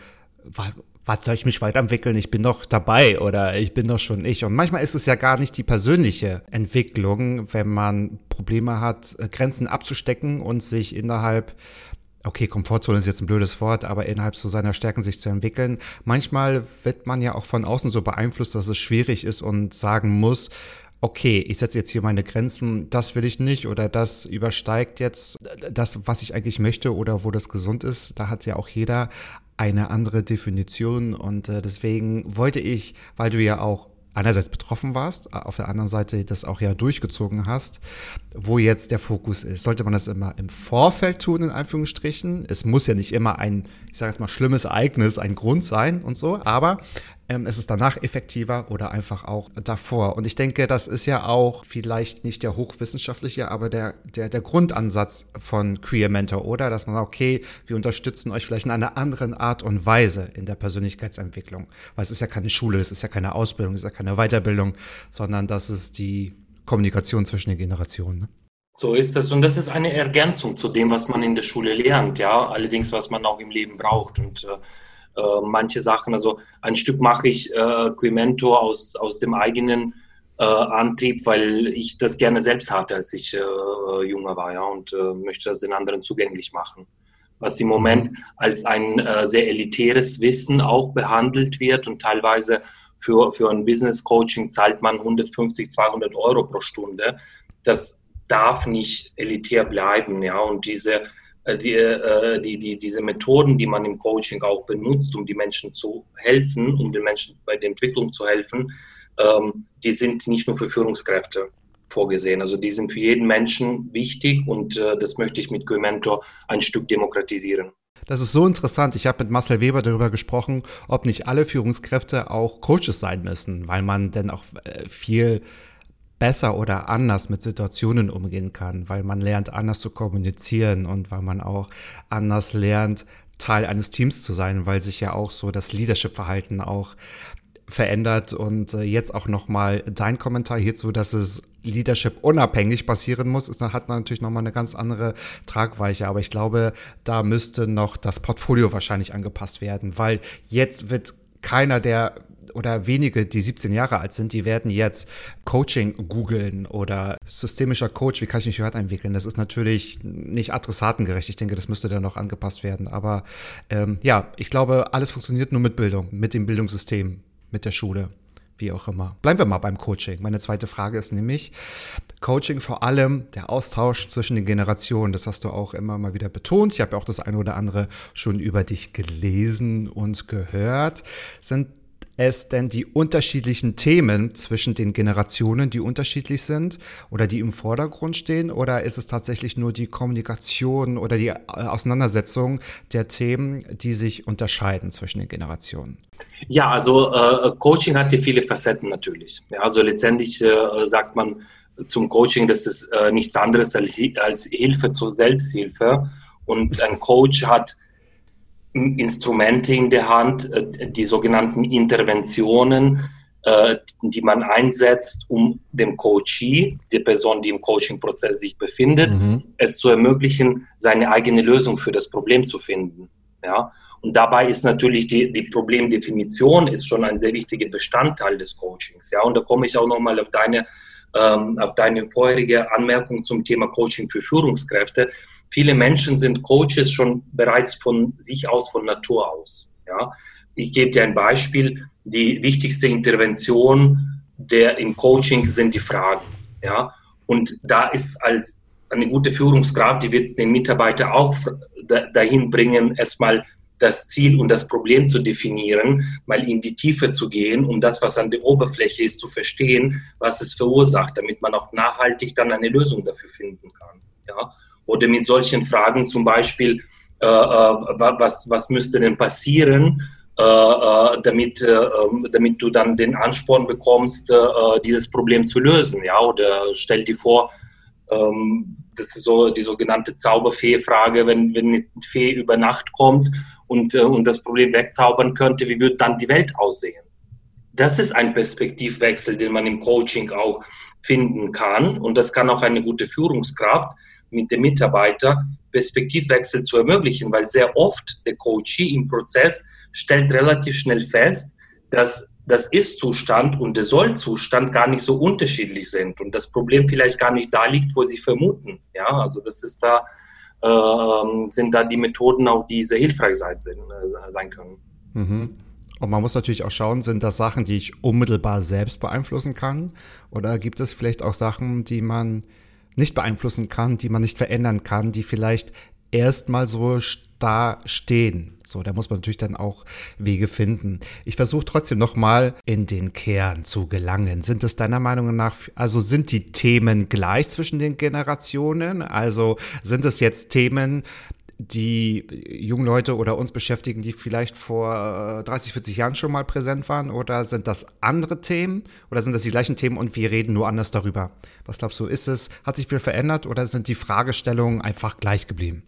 was soll ich mich weiterentwickeln? Ich bin doch dabei oder ich bin doch schon ich. Und manchmal ist es ja gar nicht die persönliche Entwicklung, wenn man Probleme hat, Grenzen abzustecken und sich innerhalb okay, Komfortzone ist jetzt ein blödes Wort, aber innerhalb so seiner Stärken sich zu entwickeln. Manchmal wird man ja auch von außen so beeinflusst, dass es schwierig ist und sagen muss, okay, ich setze jetzt hier meine Grenzen, das will ich nicht oder das übersteigt jetzt das, was ich eigentlich möchte oder wo das gesund ist. Da hat ja auch jeder eine andere Definition und äh, deswegen wollte ich, weil du ja auch einerseits betroffen warst, auf der anderen Seite das auch ja durchgezogen hast, wo jetzt der Fokus ist. Sollte man das immer im Vorfeld tun, in Anführungsstrichen? Es muss ja nicht immer ein, ich sage jetzt mal, schlimmes Ereignis, ein Grund sein und so, aber ähm, es ist danach effektiver oder einfach auch davor. Und ich denke, das ist ja auch vielleicht nicht der hochwissenschaftliche, aber der, der, der Grundansatz von Queer Mentor, oder? Dass man sagt, okay, wir unterstützen euch vielleicht in einer anderen Art und Weise in der Persönlichkeitsentwicklung. Weil es ist ja keine Schule, es ist ja keine Ausbildung, es ist ja keine Weiterbildung, sondern das ist die Kommunikation zwischen den Generationen. Ne? So ist das. Und das ist eine Ergänzung zu dem, was man in der Schule lernt, ja. Allerdings, was man auch im Leben braucht. Und äh, äh, manche Sachen. Also ein Stück mache ich äh, Quimento aus, aus dem eigenen äh, Antrieb, weil ich das gerne selbst hatte, als ich äh, jünger war, ja, und äh, möchte das den anderen zugänglich machen. Was im Moment als ein äh, sehr elitäres Wissen auch behandelt wird und teilweise für, für ein Business Coaching zahlt man 150, 200 Euro pro Stunde. Das darf nicht elitär bleiben, ja, und diese die, äh, die, die, diese Methoden, die man im Coaching auch benutzt, um die Menschen zu helfen, um den Menschen bei der Entwicklung zu helfen, ähm, die sind nicht nur für Führungskräfte vorgesehen. Also die sind für jeden Menschen wichtig und äh, das möchte ich mit GoMentor ein Stück demokratisieren. Das ist so interessant. Ich habe mit Marcel Weber darüber gesprochen, ob nicht alle Führungskräfte auch Coaches sein müssen, weil man dann auch viel besser oder anders mit Situationen umgehen kann, weil man lernt anders zu kommunizieren und weil man auch anders lernt, Teil eines Teams zu sein, weil sich ja auch so das Leadership-Verhalten auch verändert und äh, jetzt auch nochmal dein Kommentar hierzu, dass es Leadership unabhängig passieren muss, ist, hat natürlich nochmal eine ganz andere Tragweite. Aber ich glaube, da müsste noch das Portfolio wahrscheinlich angepasst werden, weil jetzt wird keiner, der oder wenige, die 17 Jahre alt sind, die werden jetzt Coaching googeln oder systemischer Coach, wie kann ich mich weiterentwickeln? Das ist natürlich nicht adressatengerecht. Ich denke, das müsste dann noch angepasst werden. Aber ähm, ja, ich glaube, alles funktioniert nur mit Bildung, mit dem Bildungssystem, mit der Schule wie auch immer. Bleiben wir mal beim Coaching. Meine zweite Frage ist nämlich Coaching vor allem der Austausch zwischen den Generationen. Das hast du auch immer mal wieder betont. Ich habe auch das eine oder andere schon über dich gelesen und gehört. Sind es denn die unterschiedlichen Themen zwischen den Generationen, die unterschiedlich sind oder die im Vordergrund stehen? Oder ist es tatsächlich nur die Kommunikation oder die äh, Auseinandersetzung der Themen, die sich unterscheiden zwischen den Generationen? Ja, also äh, Coaching hat ja viele Facetten natürlich. Ja, also letztendlich äh, sagt man zum Coaching, das ist äh, nichts anderes als, als Hilfe zur Selbsthilfe. Und ein Coach hat Instrumente in der Hand, äh, die sogenannten Interventionen, äh, die man einsetzt, um dem Coachee, der Person, die im Coaching-Prozess sich befindet, mhm. es zu ermöglichen, seine eigene Lösung für das Problem zu finden. Ja? Und dabei ist natürlich die, die Problemdefinition ist schon ein sehr wichtiger Bestandteil des Coachings. Ja, und da komme ich auch nochmal auf deine, ähm, auf deine vorherige Anmerkung zum Thema Coaching für Führungskräfte. Viele Menschen sind Coaches schon bereits von sich aus, von Natur aus. Ja, ich gebe dir ein Beispiel. Die wichtigste Intervention der im Coaching sind die Fragen. Ja, und da ist als eine gute Führungskraft, die wird den Mitarbeiter auch dahin bringen, erstmal das Ziel und das Problem zu definieren, mal in die Tiefe zu gehen, um das, was an der Oberfläche ist, zu verstehen, was es verursacht, damit man auch nachhaltig dann eine Lösung dafür finden kann. Ja? Oder mit solchen Fragen zum Beispiel, äh, äh was, was müsste denn passieren, äh, äh damit, äh, ähm, damit du dann den Ansporn bekommst, äh, dieses Problem zu lösen. Ja? Oder stell dir vor, ähm, das ist so die sogenannte Zauberfee-Frage, wenn, wenn eine Fee über Nacht kommt und, und das Problem wegzaubern könnte, wie würde dann die Welt aussehen? Das ist ein Perspektivwechsel, den man im Coaching auch finden kann. Und das kann auch eine gute Führungskraft mit dem Mitarbeiter Perspektivwechsel zu ermöglichen, weil sehr oft der Coachee im Prozess stellt relativ schnell fest, dass das Ist-Zustand und der Soll-Zustand gar nicht so unterschiedlich sind und das Problem vielleicht gar nicht da liegt, wo sie vermuten. Ja, also das ist da, äh, sind da die Methoden auch, die sehr hilfreich sein, äh, sein können. Mhm. Und man muss natürlich auch schauen, sind das Sachen, die ich unmittelbar selbst beeinflussen kann? Oder gibt es vielleicht auch Sachen, die man nicht beeinflussen kann, die man nicht verändern kann, die vielleicht erstmal so da stehen. So, da muss man natürlich dann auch Wege finden. Ich versuche trotzdem nochmal in den Kern zu gelangen. Sind es deiner Meinung nach, also sind die Themen gleich zwischen den Generationen? Also sind es jetzt Themen, die jungen Leute oder uns beschäftigen, die vielleicht vor 30, äh, 40 Jahren schon mal präsent waren? Oder sind das andere Themen? Oder sind das die gleichen Themen und wir reden nur anders darüber? Was glaubst du, ist es, hat sich viel verändert oder sind die Fragestellungen einfach gleich geblieben?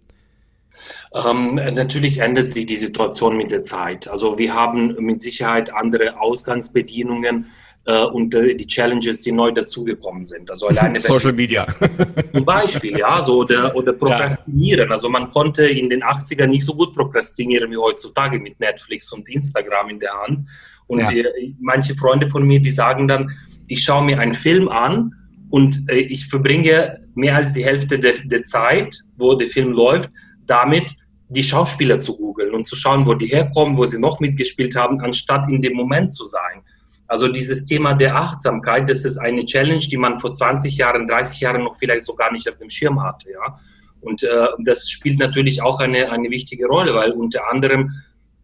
Ähm, natürlich ändert sich die Situation mit der Zeit. Also wir haben mit Sicherheit andere Ausgangsbedienungen äh, und äh, die Challenges, die neu dazugekommen sind. Also alleine <laughs> Social Media. <laughs> zum Beispiel, ja, so oder, oder Prokrastinieren. Ja. Also man konnte in den 80ern nicht so gut prokrastinieren wie heutzutage mit Netflix und Instagram in der Hand. Und ja. äh, manche Freunde von mir, die sagen dann, ich schaue mir einen Film an und äh, ich verbringe mehr als die Hälfte der, der Zeit, wo der Film läuft, damit, die Schauspieler zu googeln und zu schauen, wo die herkommen, wo sie noch mitgespielt haben, anstatt in dem Moment zu sein. Also dieses Thema der Achtsamkeit, das ist eine Challenge, die man vor 20 Jahren, 30 Jahren noch vielleicht so gar nicht auf dem Schirm hatte. Ja? Und äh, das spielt natürlich auch eine, eine wichtige Rolle, weil unter anderem,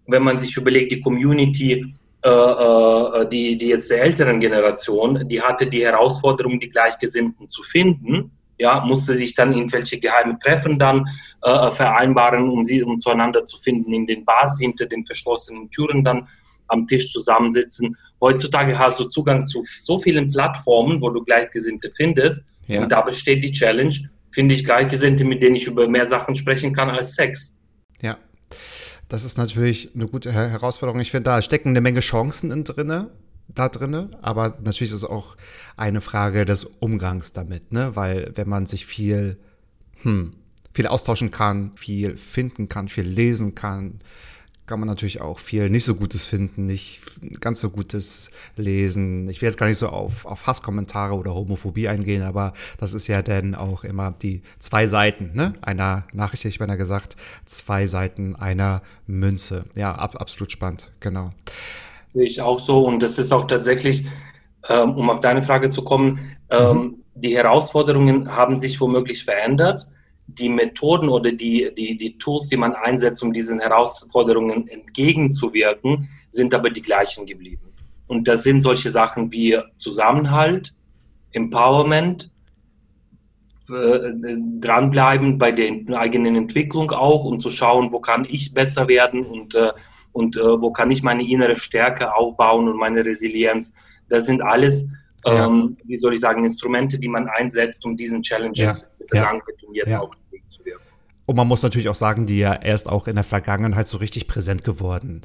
wenn man sich überlegt, die Community, äh, äh, die, die jetzt der älteren Generation, die hatte die Herausforderung, die Gleichgesinnten zu finden ja, musste sich dann irgendwelche geheime Treffen dann äh, vereinbaren, um sie um zueinander zu finden, in den Bars hinter den verschlossenen Türen dann am Tisch zusammensitzen. Heutzutage hast du Zugang zu so vielen Plattformen, wo du Gleichgesinnte findest. Ja. Und da besteht die Challenge, finde ich Gleichgesinnte, mit denen ich über mehr Sachen sprechen kann als Sex. Ja. Das ist natürlich eine gute Herausforderung. Ich finde, da stecken eine Menge Chancen drin da drin, aber natürlich ist es auch eine Frage des Umgangs damit, ne? Weil wenn man sich viel, hm, viel austauschen kann, viel finden kann, viel lesen kann, kann man natürlich auch viel nicht so Gutes finden, nicht ganz so Gutes lesen. Ich will jetzt gar nicht so auf, auf Hasskommentare oder Homophobie eingehen, aber das ist ja dann auch immer die zwei Seiten ne? einer Nachricht, ich meine gesagt, zwei Seiten einer Münze. Ja, ab, absolut spannend, genau. Sehe ich auch so. Und das ist auch tatsächlich, ähm, um auf deine Frage zu kommen, ähm, mhm. die Herausforderungen haben sich womöglich verändert. Die Methoden oder die, die, die Tools, die man einsetzt, um diesen Herausforderungen entgegenzuwirken, sind aber die gleichen geblieben. Und das sind solche Sachen wie Zusammenhalt, Empowerment, äh, dranbleiben bei der eigenen Entwicklung auch und zu schauen, wo kann ich besser werden und äh, und äh, wo kann ich meine innere Stärke aufbauen und meine Resilienz. Das sind alles, ja. ähm, wie soll ich sagen, Instrumente, die man einsetzt, um diesen Challenges ja. ja. und jetzt ja. auch entgegenzuwirken. Und man muss natürlich auch sagen, die ja erst auch in der Vergangenheit so richtig präsent geworden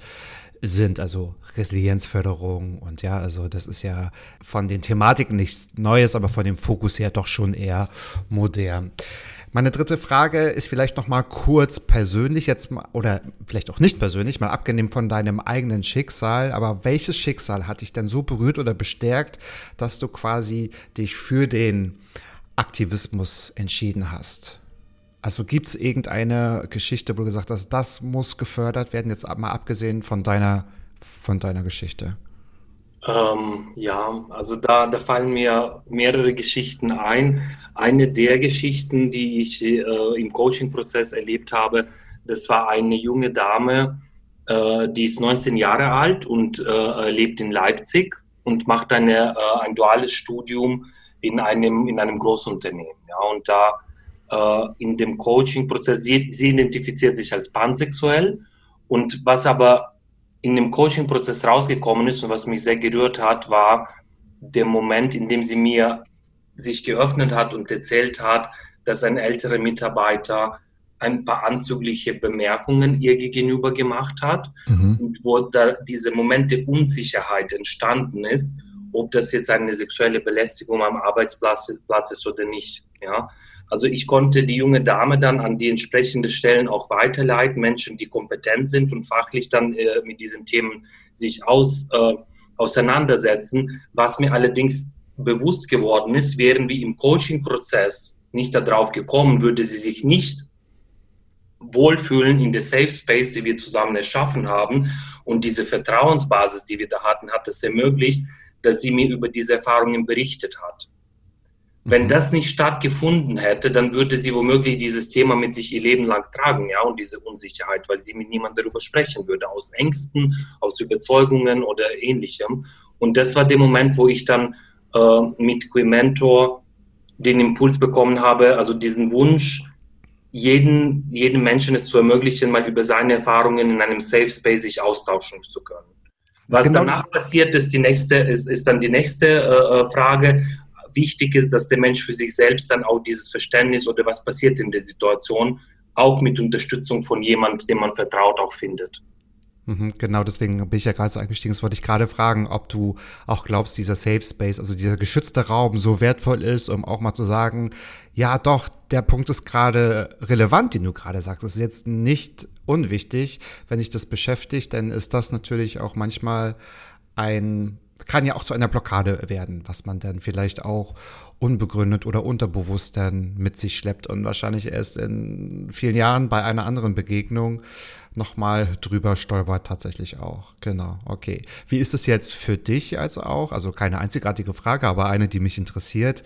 sind, also Resilienzförderung und ja, also das ist ja von den Thematiken nichts Neues, aber von dem Fokus her doch schon eher modern. Meine dritte Frage ist vielleicht noch mal kurz persönlich jetzt oder vielleicht auch nicht persönlich, mal abgenehm von deinem eigenen Schicksal. Aber welches Schicksal hat dich denn so berührt oder bestärkt, dass du quasi dich für den Aktivismus entschieden hast? Also gibt es irgendeine Geschichte, wo du gesagt hast, das muss gefördert werden, jetzt mal abgesehen von deiner, von deiner Geschichte? Ähm, ja, also da, da fallen mir mehrere Geschichten ein. Eine der Geschichten, die ich äh, im Coaching-Prozess erlebt habe, das war eine junge Dame, äh, die ist 19 Jahre alt und äh, lebt in Leipzig und macht eine, äh, ein duales Studium in einem, in einem Großunternehmen. Ja, und da äh, in dem Coaching-Prozess, sie, sie identifiziert sich als pansexuell und was aber in dem Coaching-Prozess rausgekommen ist und was mich sehr gerührt hat, war der Moment, in dem sie mir sich geöffnet hat und erzählt hat, dass ein älterer Mitarbeiter ein paar anzügliche Bemerkungen ihr gegenüber gemacht hat mhm. und wo da diese Momente Unsicherheit entstanden ist, ob das jetzt eine sexuelle Belästigung am Arbeitsplatz ist oder nicht. Ja, also ich konnte die junge Dame dann an die entsprechende Stellen auch weiterleiten, Menschen, die kompetent sind und fachlich dann äh, mit diesen Themen sich aus, äh, auseinandersetzen. Was mir allerdings bewusst geworden ist, wären wir im Coaching-Prozess nicht darauf gekommen, würde sie sich nicht wohlfühlen in der Safe Space, die wir zusammen erschaffen haben. Und diese Vertrauensbasis, die wir da hatten, hat es ermöglicht, dass sie mir über diese Erfahrungen berichtet hat. Wenn mhm. das nicht stattgefunden hätte, dann würde sie womöglich dieses Thema mit sich ihr Leben lang tragen, ja, und diese Unsicherheit, weil sie mit niemandem darüber sprechen würde, aus Ängsten, aus Überzeugungen oder ähnlichem. Und das war der Moment, wo ich dann äh, mit Mentor den Impuls bekommen habe, also diesen Wunsch, jeden, jeden Menschen es zu ermöglichen, mal über seine Erfahrungen in einem Safe Space sich austauschen zu können. Was genau. danach passiert, ist die nächste, ist, ist dann die nächste äh, äh Frage wichtig ist, dass der Mensch für sich selbst dann auch dieses Verständnis oder was passiert in der Situation auch mit Unterstützung von jemand, dem man vertraut, auch findet. Mhm, genau, deswegen bin ich ja gerade so eingestiegen. Das wollte ich gerade fragen, ob du auch glaubst, dieser Safe Space, also dieser geschützte Raum so wertvoll ist, um auch mal zu sagen, ja doch, der Punkt ist gerade relevant, den du gerade sagst. Das ist jetzt nicht unwichtig, wenn dich das beschäftigt, denn ist das natürlich auch manchmal ein kann ja auch zu einer Blockade werden, was man dann vielleicht auch unbegründet oder unterbewusst dann mit sich schleppt und wahrscheinlich erst in vielen Jahren bei einer anderen Begegnung nochmal drüber stolpert tatsächlich auch. Genau, okay. Wie ist es jetzt für dich also auch? Also keine einzigartige Frage, aber eine, die mich interessiert.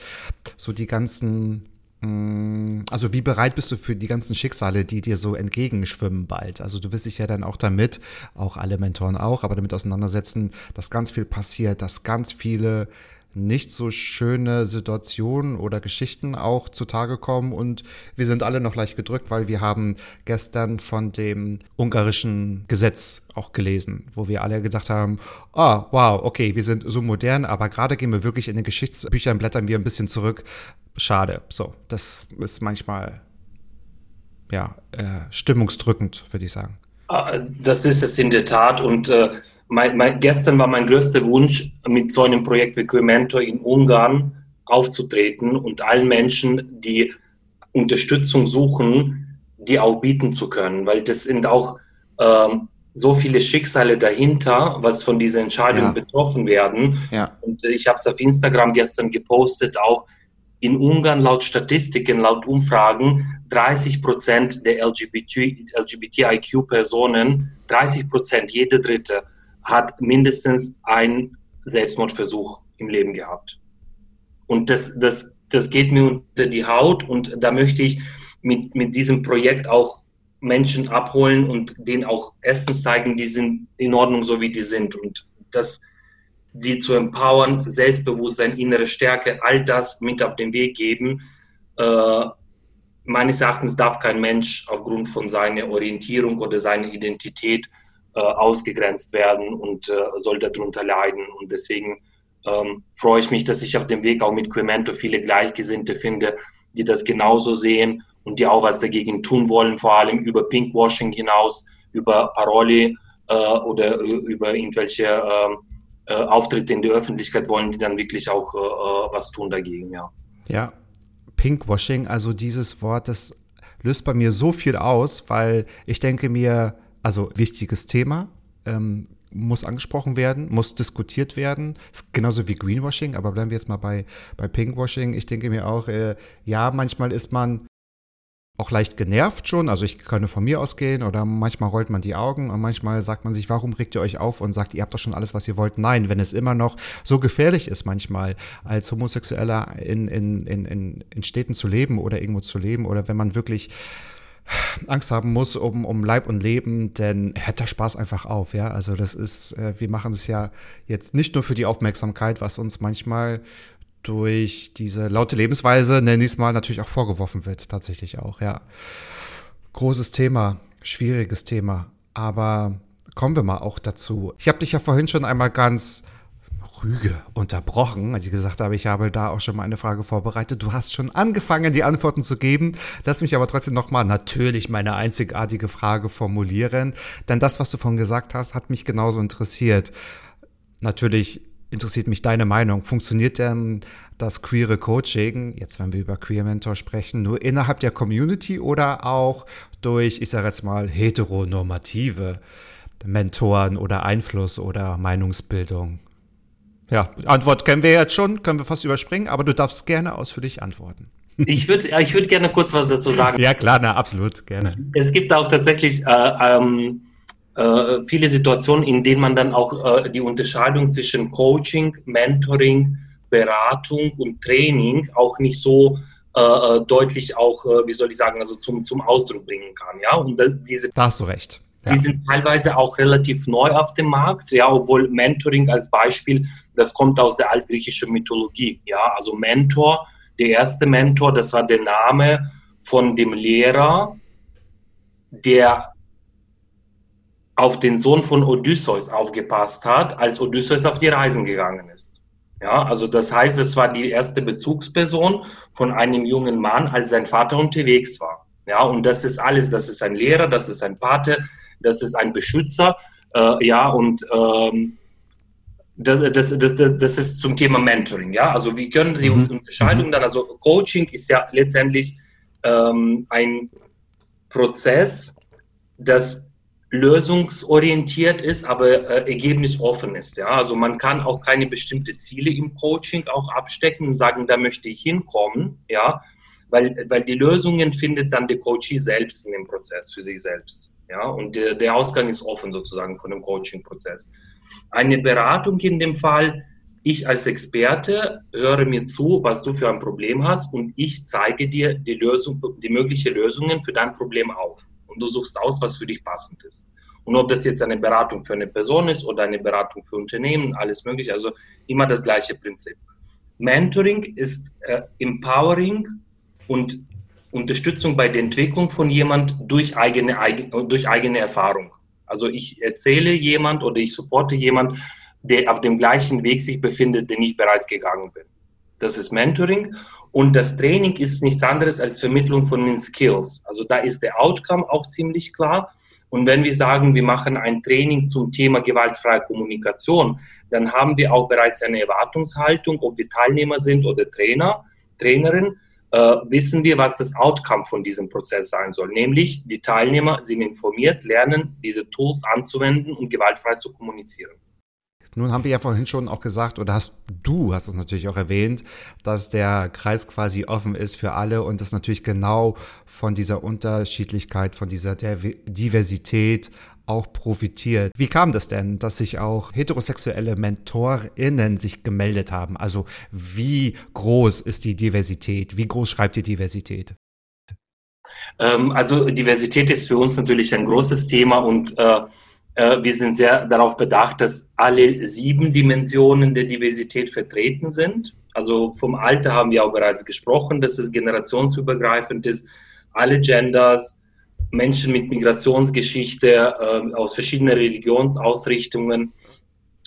So die ganzen also wie bereit bist du für die ganzen Schicksale, die dir so entgegenschwimmen bald? Also du wirst dich ja dann auch damit, auch alle Mentoren auch, aber damit auseinandersetzen, dass ganz viel passiert, dass ganz viele nicht so schöne Situationen oder Geschichten auch zutage kommen und wir sind alle noch leicht gedrückt, weil wir haben gestern von dem ungarischen Gesetz auch gelesen, wo wir alle gesagt haben, ah, oh, wow, okay, wir sind so modern, aber gerade gehen wir wirklich in den Geschichtsbüchern, blättern wir ein bisschen zurück, schade. So, das ist manchmal ja äh, stimmungsdrückend, würde ich sagen. Ah, das ist es in der Tat. Und äh, mein, mein, gestern war mein größter Wunsch, mit so einem Projekt wie Mentor in Ungarn aufzutreten und allen Menschen, die Unterstützung suchen, die auch bieten zu können, weil das sind auch ähm, so viele Schicksale dahinter, was von dieser Entscheidung ja. betroffen werden. Ja. Und äh, ich habe es auf Instagram gestern gepostet, auch in Ungarn laut Statistiken, laut Umfragen 30 Prozent der LGBT, LGBTIQ-Personen, 30 Prozent, jede dritte, hat mindestens einen Selbstmordversuch im Leben gehabt. Und das, das, das geht mir unter die Haut und da möchte ich mit, mit diesem Projekt auch Menschen abholen und denen auch Essen zeigen, die sind in Ordnung, so wie die sind. Und das, die zu empowern, Selbstbewusstsein, innere Stärke, all das mit auf den Weg geben. Äh, meines Erachtens darf kein Mensch aufgrund von seiner Orientierung oder seiner Identität äh, ausgegrenzt werden und äh, soll darunter leiden. Und deswegen ähm, freue ich mich, dass ich auf dem Weg auch mit Quemento viele Gleichgesinnte finde, die das genauso sehen und die auch was dagegen tun wollen, vor allem über Pinkwashing hinaus, über Paroli äh, oder über irgendwelche ähm, äh, Auftritte in der Öffentlichkeit wollen, die dann wirklich auch äh, äh, was tun dagegen, ja. Ja, Pinkwashing, also dieses Wort, das löst bei mir so viel aus, weil ich denke mir, also wichtiges Thema, ähm, muss angesprochen werden, muss diskutiert werden. Genauso wie Greenwashing, aber bleiben wir jetzt mal bei, bei Pinkwashing. Ich denke mir auch, äh, ja, manchmal ist man auch leicht genervt schon. Also ich kann von mir ausgehen oder manchmal rollt man die Augen und manchmal sagt man sich, warum regt ihr euch auf und sagt, ihr habt doch schon alles, was ihr wollt. Nein, wenn es immer noch so gefährlich ist manchmal als Homosexueller in, in, in, in Städten zu leben oder irgendwo zu leben oder wenn man wirklich Angst haben muss um, um Leib und Leben, denn hört der Spaß einfach auf, ja. Also das ist, äh, wir machen es ja jetzt nicht nur für die Aufmerksamkeit, was uns manchmal durch diese laute Lebensweise, nenne ich es mal, natürlich auch vorgeworfen wird, tatsächlich auch, ja. Großes Thema, schwieriges Thema, aber kommen wir mal auch dazu. Ich habe dich ja vorhin schon einmal ganz Rüge unterbrochen, als ich gesagt habe, ich habe da auch schon mal eine Frage vorbereitet. Du hast schon angefangen, die Antworten zu geben. Lass mich aber trotzdem nochmal natürlich meine einzigartige Frage formulieren. Denn das, was du vorhin gesagt hast, hat mich genauso interessiert. Natürlich interessiert mich deine Meinung. Funktioniert denn das queere Coaching, jetzt wenn wir über Queer Mentor sprechen, nur innerhalb der Community oder auch durch, ich sage jetzt mal, heteronormative Mentoren oder Einfluss oder Meinungsbildung? Ja, Antwort kennen wir jetzt schon, können wir fast überspringen, aber du darfst gerne ausführlich antworten. Ich würde ich würd gerne kurz was dazu sagen. Ja, klar, na, absolut, gerne. Es gibt auch tatsächlich äh, ähm, äh, viele Situationen, in denen man dann auch äh, die Unterscheidung zwischen Coaching, Mentoring, Beratung und Training auch nicht so äh, äh, deutlich auch, äh, wie soll ich sagen, also zum, zum Ausdruck bringen kann. Ja, und diese, da hast du recht. Ja. Die sind teilweise auch relativ neu auf dem Markt, ja, obwohl Mentoring als Beispiel das kommt aus der altgriechischen Mythologie. Ja, also Mentor, der erste Mentor, das war der Name von dem Lehrer, der auf den Sohn von Odysseus aufgepasst hat, als Odysseus auf die Reisen gegangen ist. Ja, also das heißt, es war die erste Bezugsperson von einem jungen Mann, als sein Vater unterwegs war. Ja, und das ist alles, das ist ein Lehrer, das ist ein Pate, das ist ein Beschützer, äh, ja, und ähm, das, das, das, das ist zum Thema Mentoring, ja. Also wir können die mhm. Unterscheidung dann, also Coaching ist ja letztendlich ähm, ein Prozess, das lösungsorientiert ist, aber äh, ergebnisoffen ist. Ja? Also man kann auch keine bestimmte Ziele im Coaching auch abstecken und sagen, da möchte ich hinkommen, ja, weil, weil die Lösungen findet dann der Coachee selbst in dem Prozess für sich selbst. Ja, und der, der Ausgang ist offen sozusagen von dem Coaching-Prozess. Eine Beratung in dem Fall, ich als Experte höre mir zu, was du für ein Problem hast und ich zeige dir die Lösung, die möglichen Lösungen für dein Problem auf. Und du suchst aus, was für dich passend ist. Und ob das jetzt eine Beratung für eine Person ist oder eine Beratung für Unternehmen, alles mögliche, also immer das gleiche Prinzip. Mentoring ist äh, Empowering und Unterstützung bei der Entwicklung von jemand durch eigene, durch eigene Erfahrung. Also ich erzähle jemand oder ich supporte jemand, der auf dem gleichen Weg sich befindet, den ich bereits gegangen bin. Das ist Mentoring. Und das Training ist nichts anderes als Vermittlung von den Skills. Also da ist der Outcome auch ziemlich klar. Und wenn wir sagen, wir machen ein Training zum Thema gewaltfreie Kommunikation, dann haben wir auch bereits eine Erwartungshaltung, ob wir Teilnehmer sind oder Trainer, Trainerin, äh, wissen wir, was das Outcome von diesem Prozess sein soll. Nämlich, die Teilnehmer sind informiert, lernen, diese Tools anzuwenden und gewaltfrei zu kommunizieren. Nun haben wir ja vorhin schon auch gesagt, oder hast du hast es natürlich auch erwähnt, dass der Kreis quasi offen ist für alle und das natürlich genau von dieser Unterschiedlichkeit, von dieser Diversität auch profitiert. Wie kam das denn, dass sich auch heterosexuelle MentorInnen sich gemeldet haben? Also wie groß ist die Diversität? Wie groß schreibt die Diversität? Ähm, also Diversität ist für uns natürlich ein großes Thema und äh, wir sind sehr darauf bedacht, dass alle sieben Dimensionen der Diversität vertreten sind. Also vom Alter haben wir auch bereits gesprochen, dass es generationsübergreifend ist. Alle Genders, Menschen mit Migrationsgeschichte äh, aus verschiedenen Religionsausrichtungen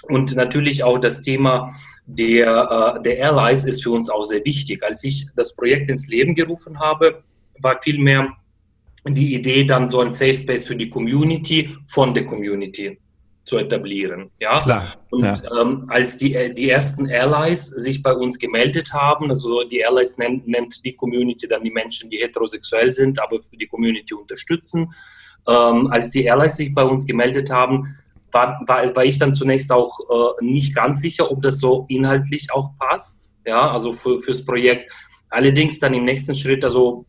und natürlich auch das Thema der, äh, der Allies ist für uns auch sehr wichtig. Als ich das Projekt ins Leben gerufen habe, war vielmehr die Idee, dann so ein Safe Space für die Community von der Community zu etablieren. Ja? Klar, und ja. Ähm, als die, äh, die ersten Allies sich bei uns gemeldet haben, also die Allies nennt, nennt die Community dann die Menschen, die heterosexuell sind, aber für die Community unterstützen. Ähm, als die Allies sich bei uns gemeldet haben, war, war, war ich dann zunächst auch äh, nicht ganz sicher, ob das so inhaltlich auch passt, ja, also für, fürs Projekt. Allerdings dann im nächsten Schritt, also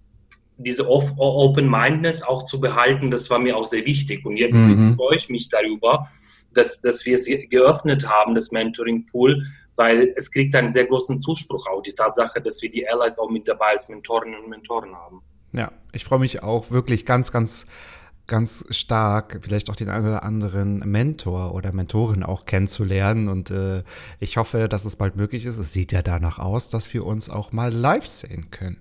diese Open-Mindedness auch zu behalten, das war mir auch sehr wichtig. Und jetzt mhm. freue ich mich darüber, dass, dass wir es geöffnet haben, das Mentoring-Pool, weil es kriegt einen sehr großen Zuspruch auch, die Tatsache, dass wir die Allies auch mit dabei als Mentorinnen und Mentoren haben. Ja, ich freue mich auch wirklich ganz, ganz ganz stark, vielleicht auch den einen oder anderen Mentor oder Mentorin auch kennenzulernen. Und äh, ich hoffe, dass es bald möglich ist. Es sieht ja danach aus, dass wir uns auch mal live sehen können.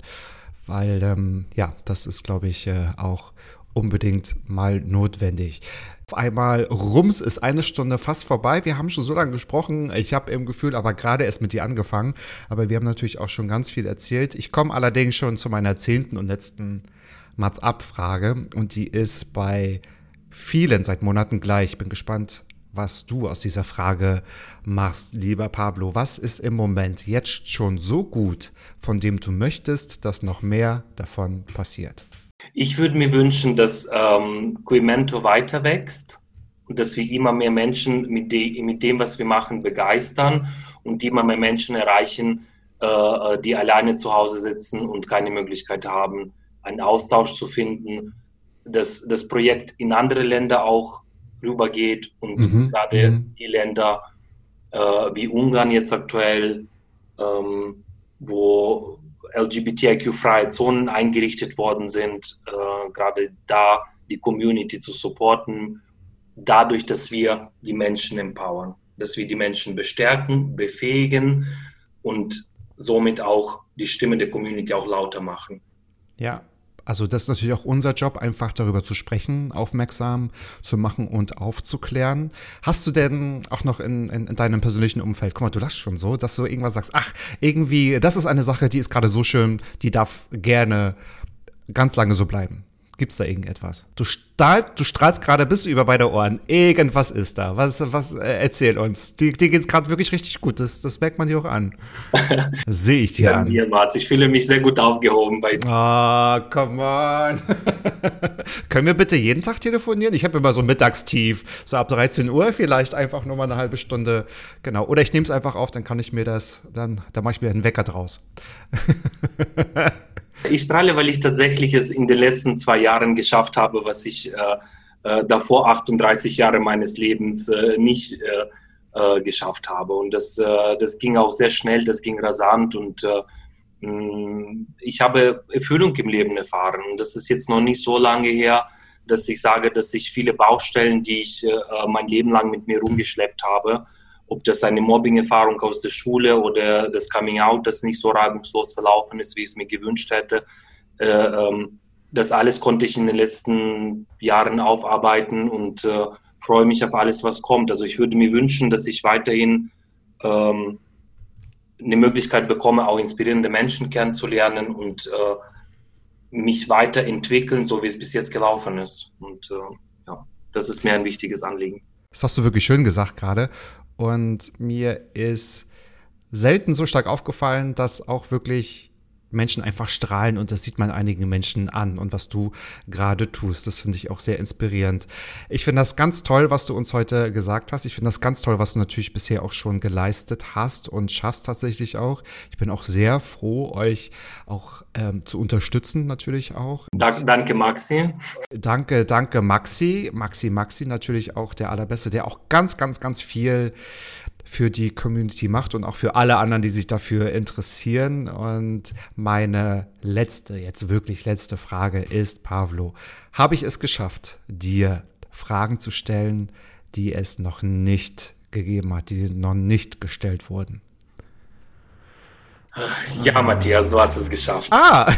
Weil, ähm, ja, das ist, glaube ich, äh, auch unbedingt mal notwendig. Auf einmal, rums, ist eine Stunde fast vorbei. Wir haben schon so lange gesprochen. Ich habe im Gefühl, aber gerade erst mit dir angefangen. Aber wir haben natürlich auch schon ganz viel erzählt. Ich komme allerdings schon zu meiner zehnten und letzten Mats Abfrage. Und die ist bei vielen seit Monaten gleich. Ich bin gespannt, was du aus dieser Frage machst, lieber Pablo. Was ist im Moment jetzt schon so gut, von dem du möchtest, dass noch mehr davon passiert? Ich würde mir wünschen, dass ähm, Quimento weiter wächst und dass wir immer mehr Menschen mit, de mit dem, was wir machen, begeistern und immer mehr Menschen erreichen, äh, äh, die alleine zu Hause sitzen und keine Möglichkeit haben, einen Austausch zu finden, dass das Projekt in andere Länder auch rübergeht und mhm. gerade mhm. die Länder äh, wie Ungarn jetzt aktuell, ähm, wo LGBTIQ-freie Zonen eingerichtet worden sind, äh, gerade da die Community zu supporten, dadurch, dass wir die Menschen empowern, dass wir die Menschen bestärken, befähigen und somit auch die Stimme der Community auch lauter machen. Ja, also das ist natürlich auch unser Job, einfach darüber zu sprechen, aufmerksam zu machen und aufzuklären. Hast du denn auch noch in, in, in deinem persönlichen Umfeld, guck mal, du lachst schon so, dass du irgendwas sagst, ach, irgendwie, das ist eine Sache, die ist gerade so schön, die darf gerne ganz lange so bleiben. Gibt's da irgendetwas? Du, strahl, du strahlst gerade bis über beide Ohren. Irgendwas ist da. Was, was äh, erzähl uns? Dir, dir geht's gerade wirklich richtig gut. Das, das merkt man dir auch an. <laughs> Sehe ich dir ja, an. Dir, Mats. Ich fühle mich sehr gut aufgehoben bei dir. Ah, oh, come on. <laughs> Können wir bitte jeden Tag telefonieren? Ich habe immer so Mittagstief. So ab 13 Uhr vielleicht einfach nur mal eine halbe Stunde. Genau. Oder ich nehme es einfach auf, dann kann ich mir das, dann, dann mache ich mir einen Wecker draus. <laughs> Ich strahle, weil ich tatsächlich es in den letzten zwei Jahren geschafft habe, was ich äh, äh, davor 38 Jahre meines Lebens äh, nicht äh, äh, geschafft habe. Und das, äh, das ging auch sehr schnell, das ging rasant und mh, ich habe Erfüllung im Leben erfahren. Und das ist jetzt noch nicht so lange her, dass ich sage, dass ich viele Baustellen, die ich mein Leben lang mit mir rumgeschleppt habe, ob das eine Mobbing-Erfahrung aus der Schule oder das Coming-out, das nicht so reibungslos verlaufen ist, wie ich es mir gewünscht hätte. Äh, ähm, das alles konnte ich in den letzten Jahren aufarbeiten und äh, freue mich auf alles, was kommt. Also ich würde mir wünschen, dass ich weiterhin ähm, eine Möglichkeit bekomme, auch inspirierende Menschen kennenzulernen und äh, mich weiterentwickeln, so wie es bis jetzt gelaufen ist. Und äh, ja, das ist mir ein wichtiges Anliegen. Das hast du wirklich schön gesagt gerade. Und mir ist selten so stark aufgefallen, dass auch wirklich Menschen einfach strahlen und das sieht man einigen Menschen an und was du gerade tust. Das finde ich auch sehr inspirierend. Ich finde das ganz toll, was du uns heute gesagt hast. Ich finde das ganz toll, was du natürlich bisher auch schon geleistet hast und schaffst tatsächlich auch. Ich bin auch sehr froh, euch auch ähm, zu unterstützen natürlich auch. Danke, danke, Maxi. Danke, danke, Maxi. Maxi, Maxi natürlich auch der Allerbeste, der auch ganz, ganz, ganz viel für die Community macht und auch für alle anderen, die sich dafür interessieren. Und meine letzte, jetzt wirklich letzte Frage ist, Pavlo, habe ich es geschafft, dir Fragen zu stellen, die es noch nicht gegeben hat, die noch nicht gestellt wurden? Ja, Matthias, du hast es geschafft. Ah! <laughs>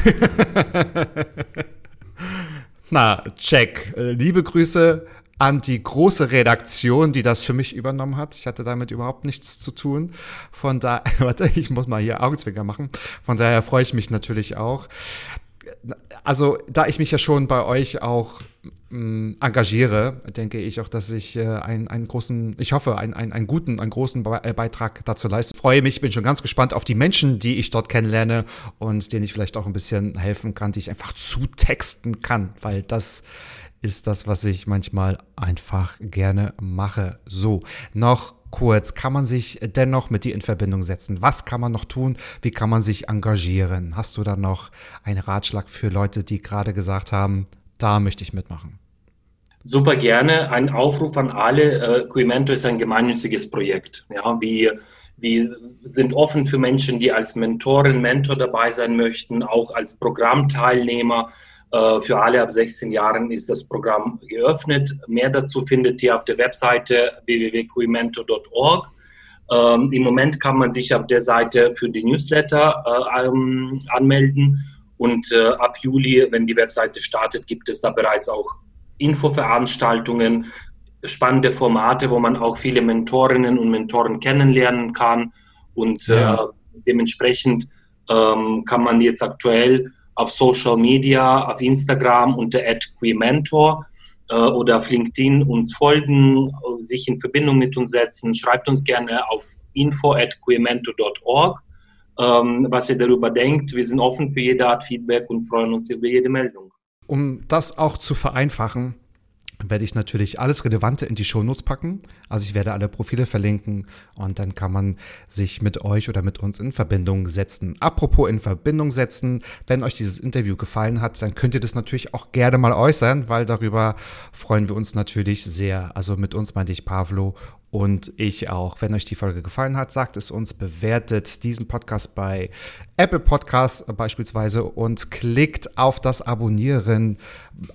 Na, check. Liebe Grüße an die große Redaktion, die das für mich übernommen hat. Ich hatte damit überhaupt nichts zu tun. Von daher, <laughs> warte, ich muss mal hier Augenzwinger machen. Von daher freue ich mich natürlich auch. Also, da ich mich ja schon bei euch auch mh, engagiere, denke ich auch, dass ich äh, einen, einen großen, ich hoffe, einen, einen, einen guten, einen großen äh, Beitrag dazu leiste. Freue mich, bin schon ganz gespannt auf die Menschen, die ich dort kennenlerne und denen ich vielleicht auch ein bisschen helfen kann, die ich einfach zutexten kann, weil das ist das, was ich manchmal einfach gerne mache. So, noch kurz, kann man sich dennoch mit dir in Verbindung setzen? Was kann man noch tun? Wie kann man sich engagieren? Hast du da noch einen Ratschlag für Leute, die gerade gesagt haben, da möchte ich mitmachen? Super gerne. Ein Aufruf an alle. Äh, Quimento ist ein gemeinnütziges Projekt. Ja, wir, wir sind offen für Menschen, die als Mentorin, Mentor dabei sein möchten, auch als Programmteilnehmer. Äh, für alle ab 16 Jahren ist das Programm geöffnet. Mehr dazu findet ihr auf der Webseite www.quimento.org. Ähm, Im Moment kann man sich auf der Seite für die Newsletter äh, ähm, anmelden und äh, ab Juli, wenn die Webseite startet, gibt es da bereits auch Infoveranstaltungen, spannende Formate, wo man auch viele Mentorinnen und Mentoren kennenlernen kann und ja. äh, dementsprechend ähm, kann man jetzt aktuell auf Social Media, auf Instagram unter @quementor äh, oder auf LinkedIn uns folgen, sich in Verbindung mit uns setzen. Schreibt uns gerne auf info@quementor.org, ähm, was ihr darüber denkt. Wir sind offen für jede Art Feedback und freuen uns über jede Meldung. Um das auch zu vereinfachen, werde ich natürlich alles Relevante in die Shownotes packen. Also ich werde alle Profile verlinken und dann kann man sich mit euch oder mit uns in Verbindung setzen. Apropos in Verbindung setzen, wenn euch dieses Interview gefallen hat, dann könnt ihr das natürlich auch gerne mal äußern, weil darüber freuen wir uns natürlich sehr. Also mit uns meinte ich Pavlo und ich auch. Wenn euch die Folge gefallen hat, sagt es uns, bewertet diesen Podcast bei Apple Podcasts beispielsweise und klickt auf das Abonnieren,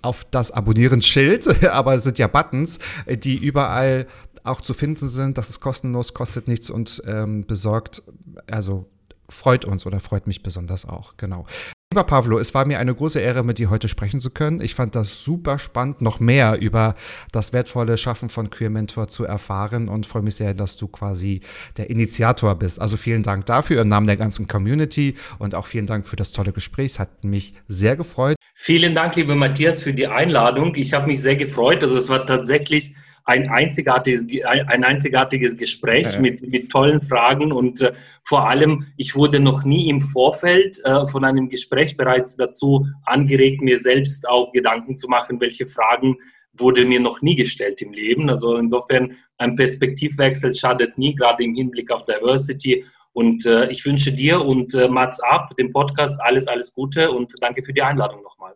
auf das Abonnieren-Schild, <laughs> aber es sind ja Buttons, die überall auch zu finden sind. Das ist kostenlos, kostet nichts und ähm, besorgt, also freut uns oder freut mich besonders auch. Genau. Lieber Pavlo, es war mir eine große Ehre, mit dir heute sprechen zu können. Ich fand das super spannend, noch mehr über das wertvolle Schaffen von Queer Mentor zu erfahren und freue mich sehr, dass du quasi der Initiator bist. Also vielen Dank dafür im Namen der ganzen Community und auch vielen Dank für das tolle Gespräch. Es hat mich sehr gefreut. Vielen Dank, lieber Matthias, für die Einladung. Ich habe mich sehr gefreut. Also es war tatsächlich ein einzigartiges, ein einzigartiges Gespräch ja. mit, mit tollen Fragen und äh, vor allem, ich wurde noch nie im Vorfeld äh, von einem Gespräch bereits dazu angeregt, mir selbst auch Gedanken zu machen, welche Fragen wurde mir noch nie gestellt im Leben. Also insofern ein Perspektivwechsel schadet nie, gerade im Hinblick auf Diversity. Und äh, ich wünsche dir und äh, Mats Ab, dem Podcast, alles, alles Gute und danke für die Einladung nochmal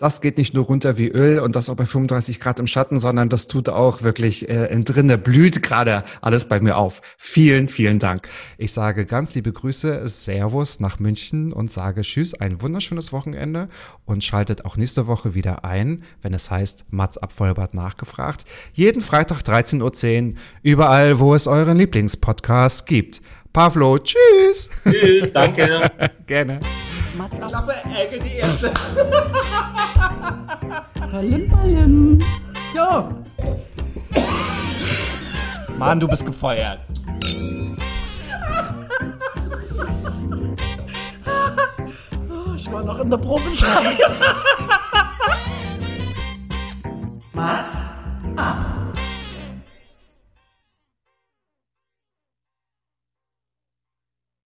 das geht nicht nur runter wie Öl und das auch bei 35 Grad im Schatten, sondern das tut auch wirklich äh, in drinne, blüht gerade alles bei mir auf. Vielen, vielen Dank. Ich sage ganz liebe Grüße, Servus nach München und sage Tschüss, ein wunderschönes Wochenende und schaltet auch nächste Woche wieder ein, wenn es heißt Mats ab Vollbart nachgefragt. Jeden Freitag 13.10 Uhr, überall, wo es euren Lieblingspodcast gibt. Pavlo, tschüss. Tschüss, danke. <laughs> Gerne. Mats ab. Klappe, Ecke, die erste. <laughs> Palim, palim. Jo. Mann, du bist gefeuert. <laughs> ich war noch in der Probe. Mats ab.